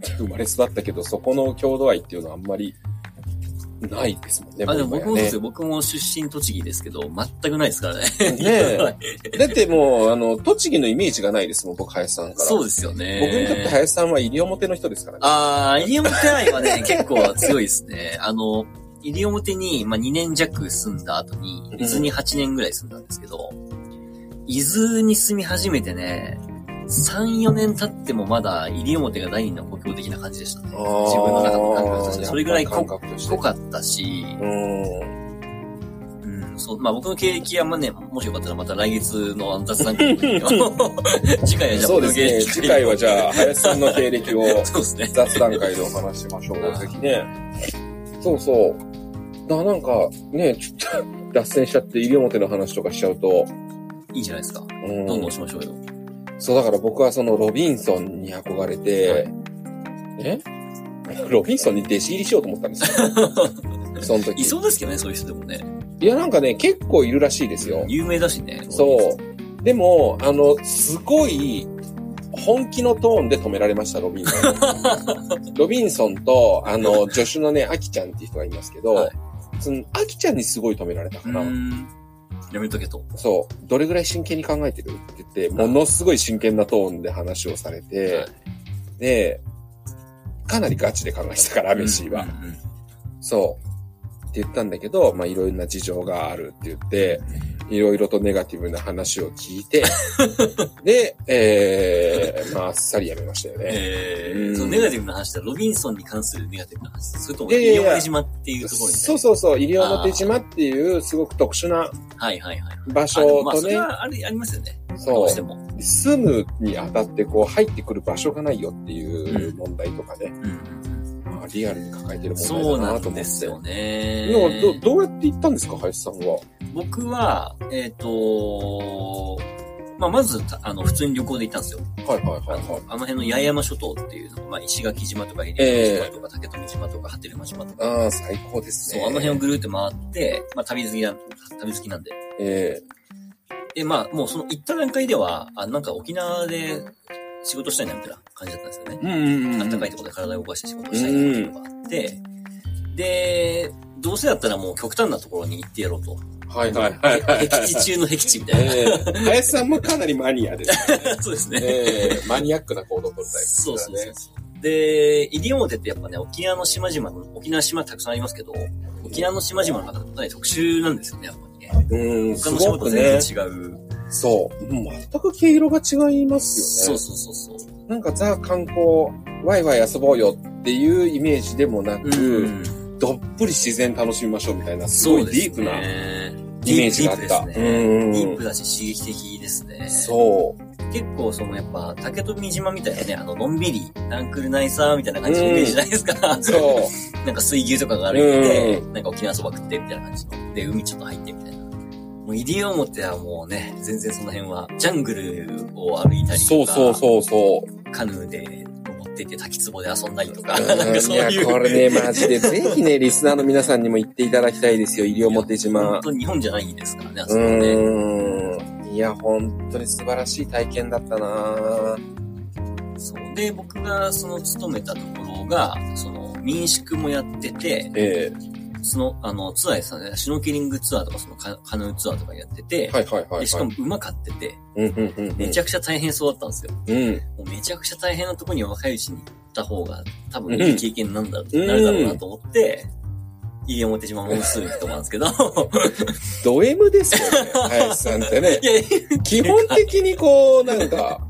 Speaker 2: で生まれ育ったけど、そこの郷土愛っていうのはあんまりないですもんね。
Speaker 1: あ、でも僕もそうです
Speaker 2: ね
Speaker 1: よ。僕も出身栃木ですけど、全くないですからね。
Speaker 2: ねえ。だってもう、あの、栃木のイメージがないですもん、僕、林さんから。
Speaker 1: そうですよね。
Speaker 2: 僕にとって林さんは西表の人ですからね。
Speaker 1: あー、西表愛はね、結構強いですね。あの、西表に、まあ、2年弱住んだ後に、伊豆に8年ぐらい住んだんですけど、伊豆に住み始めてね、3、4年経ってもまだ西表が第二の故郷的な感じでしたね。自分の中の感覚として。それぐらい濃かったし、
Speaker 2: うん。
Speaker 1: うん、そう、まあ僕の経歴はまあね、もしよかったらまた来月の雑談会に 次回はじゃあ僕の経
Speaker 2: そうですね。
Speaker 1: 歴
Speaker 2: 次回はじゃあ、林さんの経歴を
Speaker 1: そうですね。
Speaker 2: 雑談会でお話ししましょう。ぜひね。そうそう。だなんか、ね、ちょっと脱線しちゃって、西表の話とかしちゃうと、
Speaker 1: いいじゃないですか。
Speaker 2: うん
Speaker 1: どんどんしましょうよ。
Speaker 2: そう、だから僕はそのロビンソンに憧れて、
Speaker 1: はい
Speaker 2: え？ロビンソンに弟子入りしようと思ったんですよ。その時。
Speaker 1: いそうですけどね、そういう人でもね。
Speaker 2: いや、なんかね、結構いるらしいですよ。
Speaker 1: 有名だしね。
Speaker 2: そう。でも、あの、すごい、本気のトーンで止められました、ロビンソン。ロビンソンと、あの、助手のね、アキちゃんっていう人がいますけど、
Speaker 1: はい
Speaker 2: その、アキちゃんにすごい止められたか
Speaker 1: う
Speaker 2: な。
Speaker 1: ん。やめとけと。
Speaker 2: そう。どれぐらい真剣に考えてるって言って、ものすごい真剣なトーンで話をされて、
Speaker 1: はい
Speaker 2: で、かなりガチで考えてたから、メッシーは。
Speaker 1: うんうん
Speaker 2: そう。って言ったんだけど、まあいろいろな事情があるって言って、いろいろとネガティブな話を聞いて、で、えー、まああっさりやめましたよね。
Speaker 1: えー、
Speaker 2: うん
Speaker 1: そのネガティブな話ってロビンソンに関するネガティブな話それとも、西表島っていうところに、
Speaker 2: そうそうそう、西表島っていうすごく特殊な
Speaker 1: はいはいはい。
Speaker 2: 場
Speaker 1: あでも
Speaker 2: 所とね、
Speaker 1: まあそれはありますよね。ど
Speaker 2: そう
Speaker 1: しても。
Speaker 2: 住むにあたってこう入ってくる場所がないよっていう問題とかね、
Speaker 1: うん。
Speaker 2: まあ、リアルに抱えてる問
Speaker 1: そうな
Speaker 2: 題だなと思って。
Speaker 1: んですよね。
Speaker 2: ど、どうやって行ったんですか、林さんは？
Speaker 1: 僕は、えっ、とまあ、まず、たあの、普通に旅行で行ったんですよ。
Speaker 2: はいはい
Speaker 1: あのあの辺の八重山諸島っていうの、まあ、石垣島とか入江島とか竹富島とか波照間島とか、
Speaker 2: ああ、最高ですね。
Speaker 1: そう、あの辺をぐるっと回って、まあ、旅好きな、旅好きなんで。
Speaker 2: え
Speaker 1: で、まあ、もうその行った段階では、あ、なんか沖縄で仕事したいなみたいな感じだったんですよね
Speaker 2: え。。うんうんうん。
Speaker 1: あったかいところで体を動かして仕事したいなっていうのがあって、で、どうせだったらもう極端なところに行ってやろうと。
Speaker 2: はいはいはいはい。
Speaker 1: 僻地中の僻地みたいな。
Speaker 2: ええ林さんもかなりマニアですね。
Speaker 1: そうですね。
Speaker 2: ええマニアックな行動を取るタイプです
Speaker 1: そう
Speaker 2: からね。
Speaker 1: そうそうそう。で、西表ってやっぱね、沖縄の島々の、沖縄島たくさんありますけど、沖縄の島々の中でもかなり特殊なんですよね、やっぱりね。
Speaker 2: うん、
Speaker 1: 他の島。と全然違う
Speaker 2: そう。全く毛色が違いますよね。
Speaker 1: そうそうそうそう。
Speaker 2: なんかザ観光、ワイワイ遊ぼうよっていうイメージでもなく、
Speaker 1: うん。
Speaker 2: どっぷり自然楽しみましょうみたいな、すごいディープな
Speaker 1: ね。
Speaker 2: イメージがあった。
Speaker 1: ディープですね。
Speaker 2: うん
Speaker 1: ディープだし刺激的ですね。
Speaker 2: そう。
Speaker 1: 結構そのやっぱ、竹富島みたいなね、あの、のんびり、ナンクルナイサーみたいな感じのイメージじゃないですか？
Speaker 2: そう。
Speaker 1: なんか水牛とかが歩いてて、なんか沖縄そば食ってみたいな感じの。で、海ちょっと入ってみたいな。もう西表はもうね、全然その辺は、ジャングルを歩いたり
Speaker 2: そう
Speaker 1: とか、
Speaker 2: そうそうそう。
Speaker 1: カヌーで登ってて滝壺で遊んだりとか、
Speaker 2: うん
Speaker 1: なんかそう
Speaker 2: いや、
Speaker 1: いう。
Speaker 2: これね、マジで、ぜひね、リスナーの皆さんにも行っていただきたいですよ、西表島
Speaker 1: 本。当に日本じゃないですからね、あ
Speaker 2: う
Speaker 1: そこはね。
Speaker 2: ーん。いや、本当に素晴らしい体験だったな
Speaker 1: そう。で、僕がその勤めたところが、その民宿もやってて、
Speaker 2: え
Speaker 1: その、あの、ツアーですね、シュノーケリングツアーとか、そのカカヌーツアーとかやってて
Speaker 2: え、はいはいはい、はい。
Speaker 1: で、しかも馬飼ってて、
Speaker 2: うんうんうんうん。
Speaker 1: めちゃくちゃ大変そうだったんですよ。
Speaker 2: うん。
Speaker 1: もうめちゃくちゃ大変なとこに若いうちに行った方が、多分
Speaker 2: うん
Speaker 1: いい経験なんだ、
Speaker 2: うん
Speaker 1: なるだろうなと思って、西表島モンスーン行くと思うんですけど、
Speaker 2: ド M ですよね、林さんってね
Speaker 1: い。や
Speaker 2: 基本的にこう、なんか、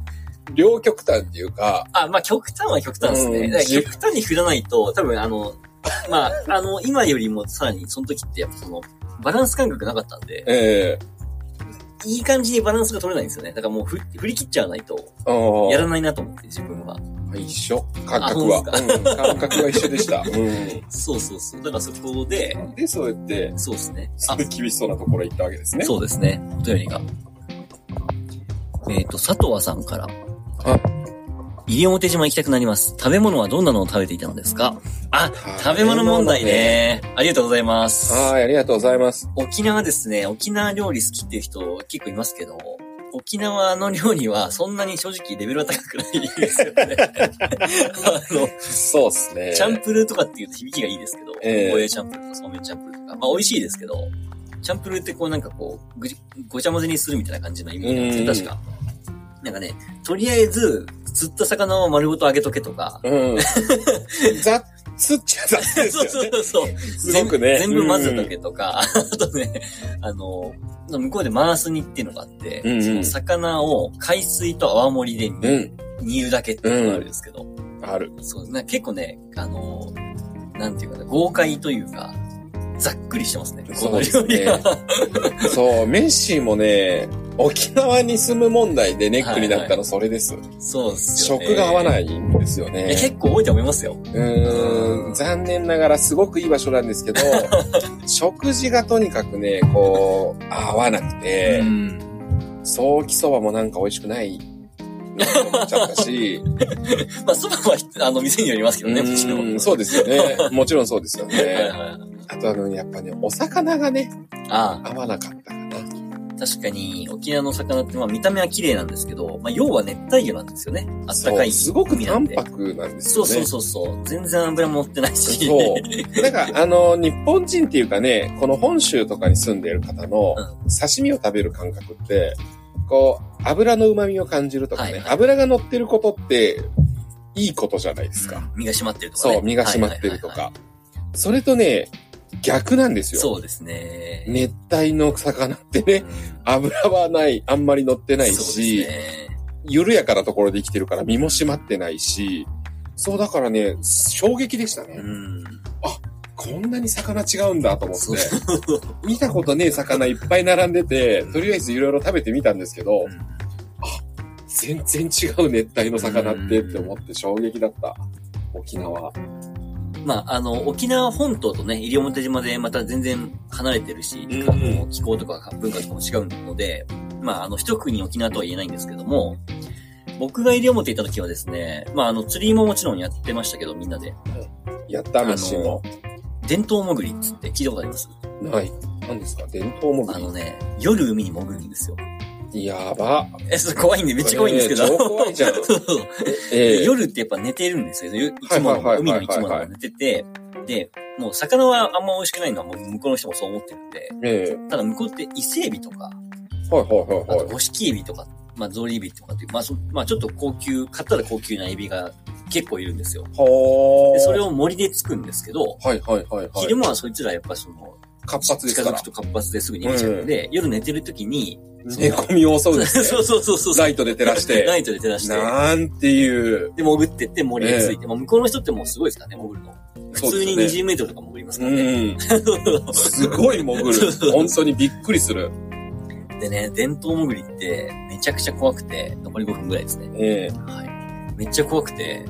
Speaker 2: 両極端っていうか、
Speaker 1: あ、まあ極端は極端ですね。
Speaker 2: うん
Speaker 1: 極端に振らないと、多分あの、まあ、あの、今よりもさらにその時ってやっぱその、バランス感覚なかったんで、
Speaker 2: え
Speaker 1: いい感じにバランスが取れないんですよね。だからもう振振り切っちゃわないと、やらないなと思って、自分は。
Speaker 2: 一緒？感覚は。
Speaker 1: あ
Speaker 2: うん、感覚は一緒でした。う
Speaker 1: そうそうそう。だからそこで、
Speaker 2: ん。で、そうやって、
Speaker 1: そうですね。
Speaker 2: すごい厳しそうなところ行ったわけですね。
Speaker 1: そうですね。お便りが。えっ、と、佐藤さんから。
Speaker 2: あ
Speaker 1: 西表島行きたくなります。食べ物はどんなのを食べていたのですか？あ、食べ物問題ね。ありがとうございます。
Speaker 2: はい、ありがとうございます。
Speaker 1: 沖縄ですね。沖縄料理好きっていう人結構いますけど、沖縄の料理はそんなに正直レベルは高くないですよね。あの、
Speaker 2: そうっすね。
Speaker 1: チャンプルーとかっていうと響きがいいですけど、
Speaker 2: え
Speaker 1: ーヤチャンプルーとかそうめんチャンプルーとか、まあ美味しいですけど、チャンプルーってこうなんかこう、ごちゃ混ぜにするみたいな感じの意味なんですよ、
Speaker 2: うん
Speaker 1: 確か。なんかね、とりあえず、釣った魚を丸ごと揚げとけとか、
Speaker 2: うん。雑っちゃ雑です
Speaker 1: そう
Speaker 2: よね。
Speaker 1: そうそう。
Speaker 2: すごくね。
Speaker 1: 全部混ぜとけとか、あとね、あの、向こうで回す煮っていうのがあって、
Speaker 2: うんうん
Speaker 1: その魚を海水と泡盛で煮,、
Speaker 2: うん。
Speaker 1: 煮るだけっていうのがあるんですけど、
Speaker 2: ある。
Speaker 1: そうな結構ね、あの、なんていうかな、豪快というか、ざっくりしてますね。この料理は。
Speaker 2: そう、メッシーもね、沖縄に住む問題でネックになったのそれです。
Speaker 1: そうっすよね。。
Speaker 2: 食が合わないいんですよね。
Speaker 1: 結構多いと思いますよ。
Speaker 2: うーん、残念ながらすごくいい場所なんですけど、食事がとにかくね、こう、合わなくて、
Speaker 1: うん。
Speaker 2: ソーキそばもなんか美味しくない思っちゃったし、
Speaker 1: まあ、そばは、あの、店によりますけどね、もちろん。
Speaker 2: うんそうですよね。もちろんそうですよ
Speaker 1: はいはい
Speaker 2: ね。
Speaker 1: はい
Speaker 2: あとあの、やっぱね、お魚がね、
Speaker 1: あ
Speaker 2: 合わなかったかな。
Speaker 1: あ、確かに、沖縄の魚って、まあ、見た目は綺麗なんですけど、まあ、要は熱帯魚なんですよね。あったかい
Speaker 2: すごく淡。白なんですよね。
Speaker 1: そうそうそうそう。全然油も乗ってないし。
Speaker 2: そう。なんか、あの、日本人っていうかね、この本州とかに住んでいる方の刺身を食べる感覚って、こう、油の旨味を感じるとかね、
Speaker 1: はいはい
Speaker 2: 油が乗ってることって、いいことじゃないですか。
Speaker 1: うん身が締まってるとかね。
Speaker 2: そう、身が締まってるとか。それとね、逆なんですよ。
Speaker 1: そうですね。
Speaker 2: 熱帯の魚ってね、油はない、あんまり乗ってないし。緩やかなところで生きてるから身も締まってないし、そうだからね、衝撃でしたね。
Speaker 1: うん。
Speaker 2: こんなに魚違うんだと思って、見たことねえ魚いっぱい並んでて、とりあえずいろいろ食べてみたんですけど、全然違う熱帯の魚ってって思って衝撃だった。沖縄。
Speaker 1: まあ、あの、沖縄本島とね、西表島でまた全然離れてるし、
Speaker 2: うん
Speaker 1: あの気候とか文化とかも違うので、まあ、あの、一国に沖縄とは言えないんですけども、僕が西表行った時はですね、まあ、あの、釣りももちろんやってましたけど、みんなで。
Speaker 2: やった飯も。
Speaker 1: 伝統潜りっつって聞いたことあります？
Speaker 2: ない。何ですか？伝統潜り？
Speaker 1: あのね、夜海に潜るんですよ。
Speaker 2: やば。
Speaker 1: え、それ怖いんで、めっちゃ怖いんですけど。
Speaker 2: えー超怖いじゃん
Speaker 1: そうそう
Speaker 2: ええ
Speaker 1: 夜ってやっぱ寝てるんですよ。生き物海の生き物が寝てて、で、もう魚はあんま美味しくないのはもう向こうの人もそう思ってるんで、
Speaker 2: ええ
Speaker 1: ただ向こうって伊勢エビとか、
Speaker 2: はいはい
Speaker 1: あ
Speaker 2: はいはい。
Speaker 1: と五色エビとか、まあゾリエビとかっていう、まあそ、まあちょっと高級、買ったら高級なエビが結構いるんですよ。
Speaker 2: はあ。
Speaker 1: で、それを森でつくんですけど、
Speaker 2: はいはいはいはい。
Speaker 1: 昼間はそいつらやっぱその、
Speaker 2: 活発ですから
Speaker 1: 近づく。と活発ですぐ逃げちゃうんで、夜寝てる時に、
Speaker 2: 寝込みを襲うんですね。
Speaker 1: そうそうそうそう。
Speaker 2: ライトで照らして。
Speaker 1: ライトで照らして。
Speaker 2: なんていう。
Speaker 1: で、潜ってって森について。もう向こうの人ってもうすごいですからね、潜るの。普通に
Speaker 2: そうです
Speaker 1: 20メートルとか潜ります
Speaker 2: う
Speaker 1: からね。
Speaker 2: ん。すごい潜る。本当にびっくりする。
Speaker 1: でね、伝統潜りってめちゃくちゃ怖くて、残り5分ぐらいですね。
Speaker 2: ええ
Speaker 1: はい。めっちゃ怖くて、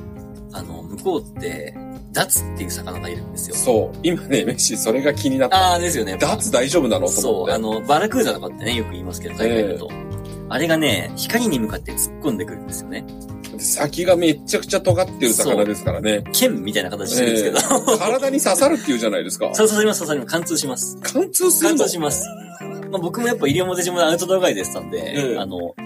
Speaker 1: あの、向こうって、ダツっていう魚がいるんですよ。
Speaker 2: そう。今ね、メッシ、それが気になった。
Speaker 1: ああ、ですよね。
Speaker 2: ダーツ大丈夫なの？と
Speaker 1: そう。あの、バラクーザとかってね、よく言いますけど、海外だと。あれがね、光に向かって突っ込んでくるんですよね。
Speaker 2: 先がめっちゃくちゃ尖ってる魚ですからね。
Speaker 1: 剣みたいな形してるんですけど。
Speaker 2: ええ体に刺さるっていうじゃないですか。
Speaker 1: 刺さります、刺さります。貫通します。
Speaker 2: 貫通する
Speaker 1: 貫
Speaker 2: の
Speaker 1: 通します。まあ、僕もやっぱ西表島のアウトドアガイドしてたんで、
Speaker 2: ええ
Speaker 1: あの、こ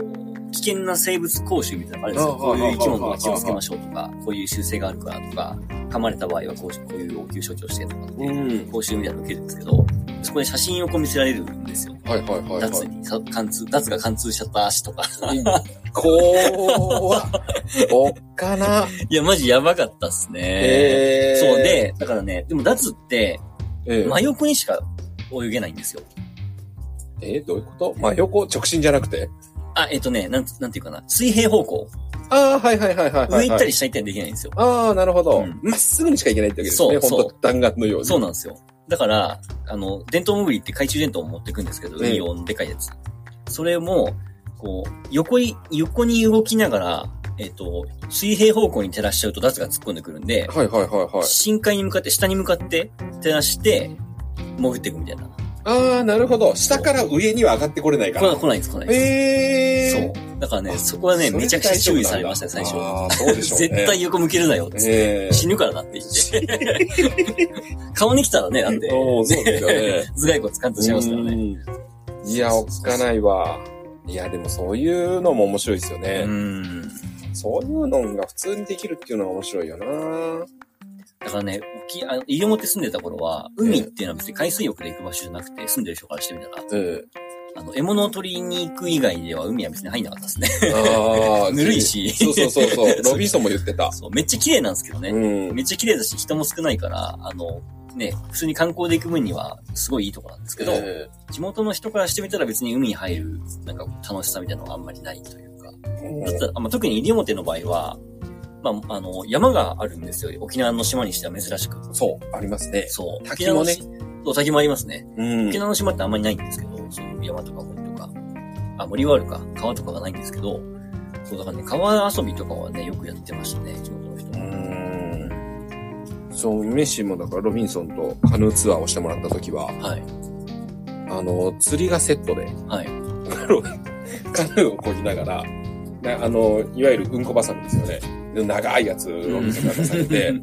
Speaker 1: う、危険な生物講習みたいなのがあるんですよ。
Speaker 2: あ
Speaker 1: こういう生き物
Speaker 2: あ
Speaker 1: が気をつけましょうとか、こういう習性があるからとか、噛まれた場合はこうこういう応急処置をしてとかっていう
Speaker 2: うん。
Speaker 1: 講習みたいなのを受けるんですけど、そこで写真をこう見せられるんですよ。
Speaker 2: はいはいはい、はい。
Speaker 1: ダツに、さ貫通、ダツが貫通しちゃった足とか。
Speaker 2: こう、おっかな。
Speaker 1: いや、マジやばかったっすね。
Speaker 2: え
Speaker 1: そう。で、だからね、でもダツって、
Speaker 2: ええ
Speaker 1: 真横にしか泳げないんですよ。
Speaker 2: えどういうこと？まあ、横、直進じゃなくて？
Speaker 1: あ、えっ、とね、なん、なんていうかな、水平方向。
Speaker 2: ああ、はいはいはいはい、はい。
Speaker 1: 上行ったり下行ったりできないんですよ。
Speaker 2: ああ、なるほど。
Speaker 1: うん
Speaker 2: まっすぐにしか行けないってわけですね。
Speaker 1: そうそう
Speaker 2: 弾丸のように。
Speaker 1: そうなんですよ。だから、あの、伝統潜りって懐中電灯を持ってくんですけど、
Speaker 2: ええ
Speaker 1: 海用のでかいやつ。それも、こう、横に、横に動きながら、えっ、と、水平方向に照らしちゃうとダツが突っ込んでくるんで、
Speaker 2: はいはいはいはい。
Speaker 1: 深海に向かって、下に向かって照らして、潜っていくみたいな。
Speaker 2: ああ、なるほど。下から上には上がってこれないから。
Speaker 1: は来ないです、来ないです。
Speaker 2: ええ
Speaker 1: そう。だからね、そこはね、めちゃくちゃ注意されましたよ、最初。
Speaker 2: ああ、そうでしょうね。
Speaker 1: 絶対横向けるなよ、つって。
Speaker 2: ええ
Speaker 1: 死ぬからなって言って。顔に来たらね、だって、
Speaker 2: そうですよね。
Speaker 1: 頭蓋骨貫通しちゃいますからね。
Speaker 2: うんいや、おっかないわ。いや、でもそういうのも面白いですよ
Speaker 1: う
Speaker 2: ね。
Speaker 1: ん。
Speaker 2: そういうのが普通にできるっていうのが面白いよな。
Speaker 1: だからね、沖あの西表住んでた頃は、海っていうのは別に海水浴で行く場所じゃなくて、住んでる人からしてみたら、
Speaker 2: うん。
Speaker 1: あの、獲物を取りに行く以外では海は別に入んなかったですね。
Speaker 2: ああ。
Speaker 1: ぬるいし
Speaker 2: そうそうそうそう。ロビンソンも言ってた。
Speaker 1: そう、めっちゃ綺麗なんですけどね。
Speaker 2: うん。
Speaker 1: めっちゃ綺麗だし、人も少ないから、あの、ね、普通に観光で行く分には、すごいいいとこなんですけど、
Speaker 2: え
Speaker 1: 地元の人からしてみたら別に海に入る、なんか楽しさみたいなのがあんまりないというか。
Speaker 2: え
Speaker 1: だったらあまあ、特に西表の場合は、まあ、あの、山があるんですよ。沖縄の島にしては珍しく。
Speaker 2: そう、ありますね。
Speaker 1: そう。
Speaker 2: 滝もね。
Speaker 1: そう、滝もありますね。
Speaker 2: うん
Speaker 1: 沖縄の島ってあんまりないんですけど、そういう山とか森とか。あ、森はあるか。川とかがないんですけど、そう、だからね、川遊びとかはね、よくやってましたね、地元の人
Speaker 2: う
Speaker 1: も。
Speaker 2: ん。そう、メッシもだからロビンソンとカヌーツアーをしてもらった時は、
Speaker 1: はい。
Speaker 2: あの、釣りがセットで、
Speaker 1: はい。
Speaker 2: カヌーをこぎながら、なあの、いわゆるうんこばさみですよね。で長いやつ、ロビンソンが出されて、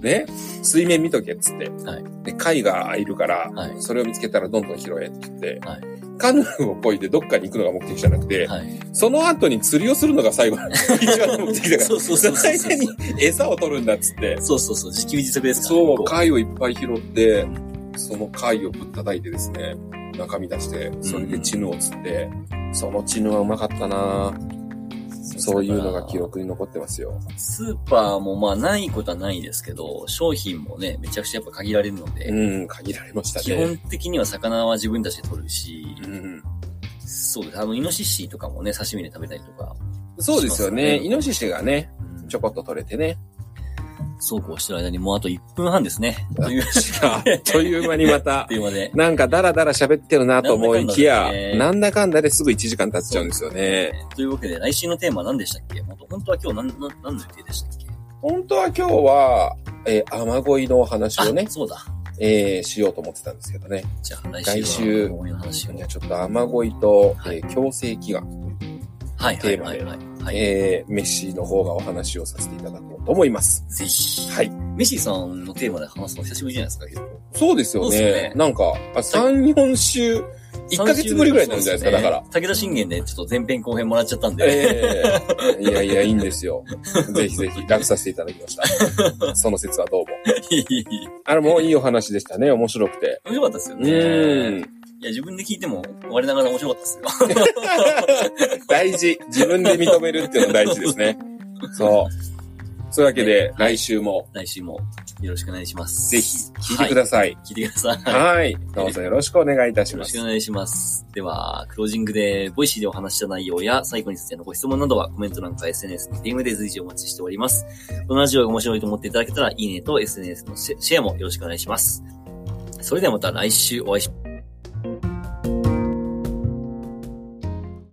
Speaker 2: ね、水面見とけっつって。
Speaker 1: はい。
Speaker 2: で、貝がいるから、
Speaker 1: はい。
Speaker 2: それを見つけたらどんどん拾えって言って、
Speaker 1: はい。
Speaker 2: カヌーを漕いでどっかに行くのが目的じゃなくて、
Speaker 1: はい。
Speaker 2: その後に釣りをするのが最後の 一番の目的だから、
Speaker 1: そうそうそうそう
Speaker 2: その間に餌を取るんだっつって、
Speaker 1: そうそうそう、自給自足ですか。らね。
Speaker 2: そう、
Speaker 1: こ
Speaker 2: 貝をいっぱい拾って、その貝をぶったたいてですね、中身出して、それでチヌを釣って、そのチヌはうまかったなそういうのが記録に残ってますよ。
Speaker 1: スーパーもまあないことはないですけど、商品もね、めちゃくちゃやっぱ限られるので、
Speaker 2: うん、限られました
Speaker 1: 基
Speaker 2: ね。
Speaker 1: 本的には魚は自分たちで取るし、
Speaker 2: うん、
Speaker 1: そうです。あの、イノシシとかもね、刺身で食べたりとか、
Speaker 2: そうですよね。イノシシがね、
Speaker 1: うん
Speaker 2: ちょこっと取れてね。
Speaker 1: そうこうしてる間にもうあと1分半ですね。という、
Speaker 2: あっという間にまた。なんかダラダラ喋ってるなと思いきや
Speaker 1: なんだかんだで、
Speaker 2: すぐ1時間経っちゃうんですよね。
Speaker 1: というわけで、来週のテーマは何でしたっけ？本当は今日何、何何の予定でしたっけ？
Speaker 2: 本当は今日は、えー、雨乞いのお話をね
Speaker 1: あ、そうだ。
Speaker 2: えーしようと思ってたんですけどね。
Speaker 1: じゃあ来
Speaker 2: 来
Speaker 1: 週
Speaker 2: 週
Speaker 1: は思いの話を。
Speaker 2: じゃあちょっと雨乞いと、
Speaker 1: はい
Speaker 2: えー強制祈願、
Speaker 1: はいはい
Speaker 2: テーマで。えーメッシーの方がお話をさせていただこうと思います。
Speaker 1: ぜひ。
Speaker 2: はい。
Speaker 1: メッシーさんのテーマで話すの久しぶりじゃないですか、結構。
Speaker 2: そうですよね。
Speaker 1: ね
Speaker 2: なんか、あ3、4週、1ヶ月ぶりぐらいになるんじゃないですか、だから。。
Speaker 1: 武田信玄でちょっと前編後編もらっちゃったんで。
Speaker 2: ええいやいや、いいんですよ。ぜひぜひ、楽させていただきました。その説はどうも。あれもいいお話でしたね。面白くて。
Speaker 1: 面白かったですよ
Speaker 2: う
Speaker 1: ね。
Speaker 2: ーん。
Speaker 1: いや、自分で聞いても我ながら面白かったですよ。
Speaker 2: 大事。自分で認めるっていうの大事ですね。そう。そういうわけで、来週も
Speaker 1: 来週もよろしくお願いします。
Speaker 2: ぜひ聞いてください。
Speaker 1: 聞いてください。
Speaker 2: はい。どうぞよろしくお願いいたします
Speaker 1: よろしくお。願いします。では、クロージングで、 Voicy でお話した内容や、最後についてのご質問などは、コメント欄か SNS の DM で随時お待ちしております。このラジオが面白いと思っていただけたら、いいねと SNS のシェシェアもよろしくお願いします。それではまた来週お会いしましょう。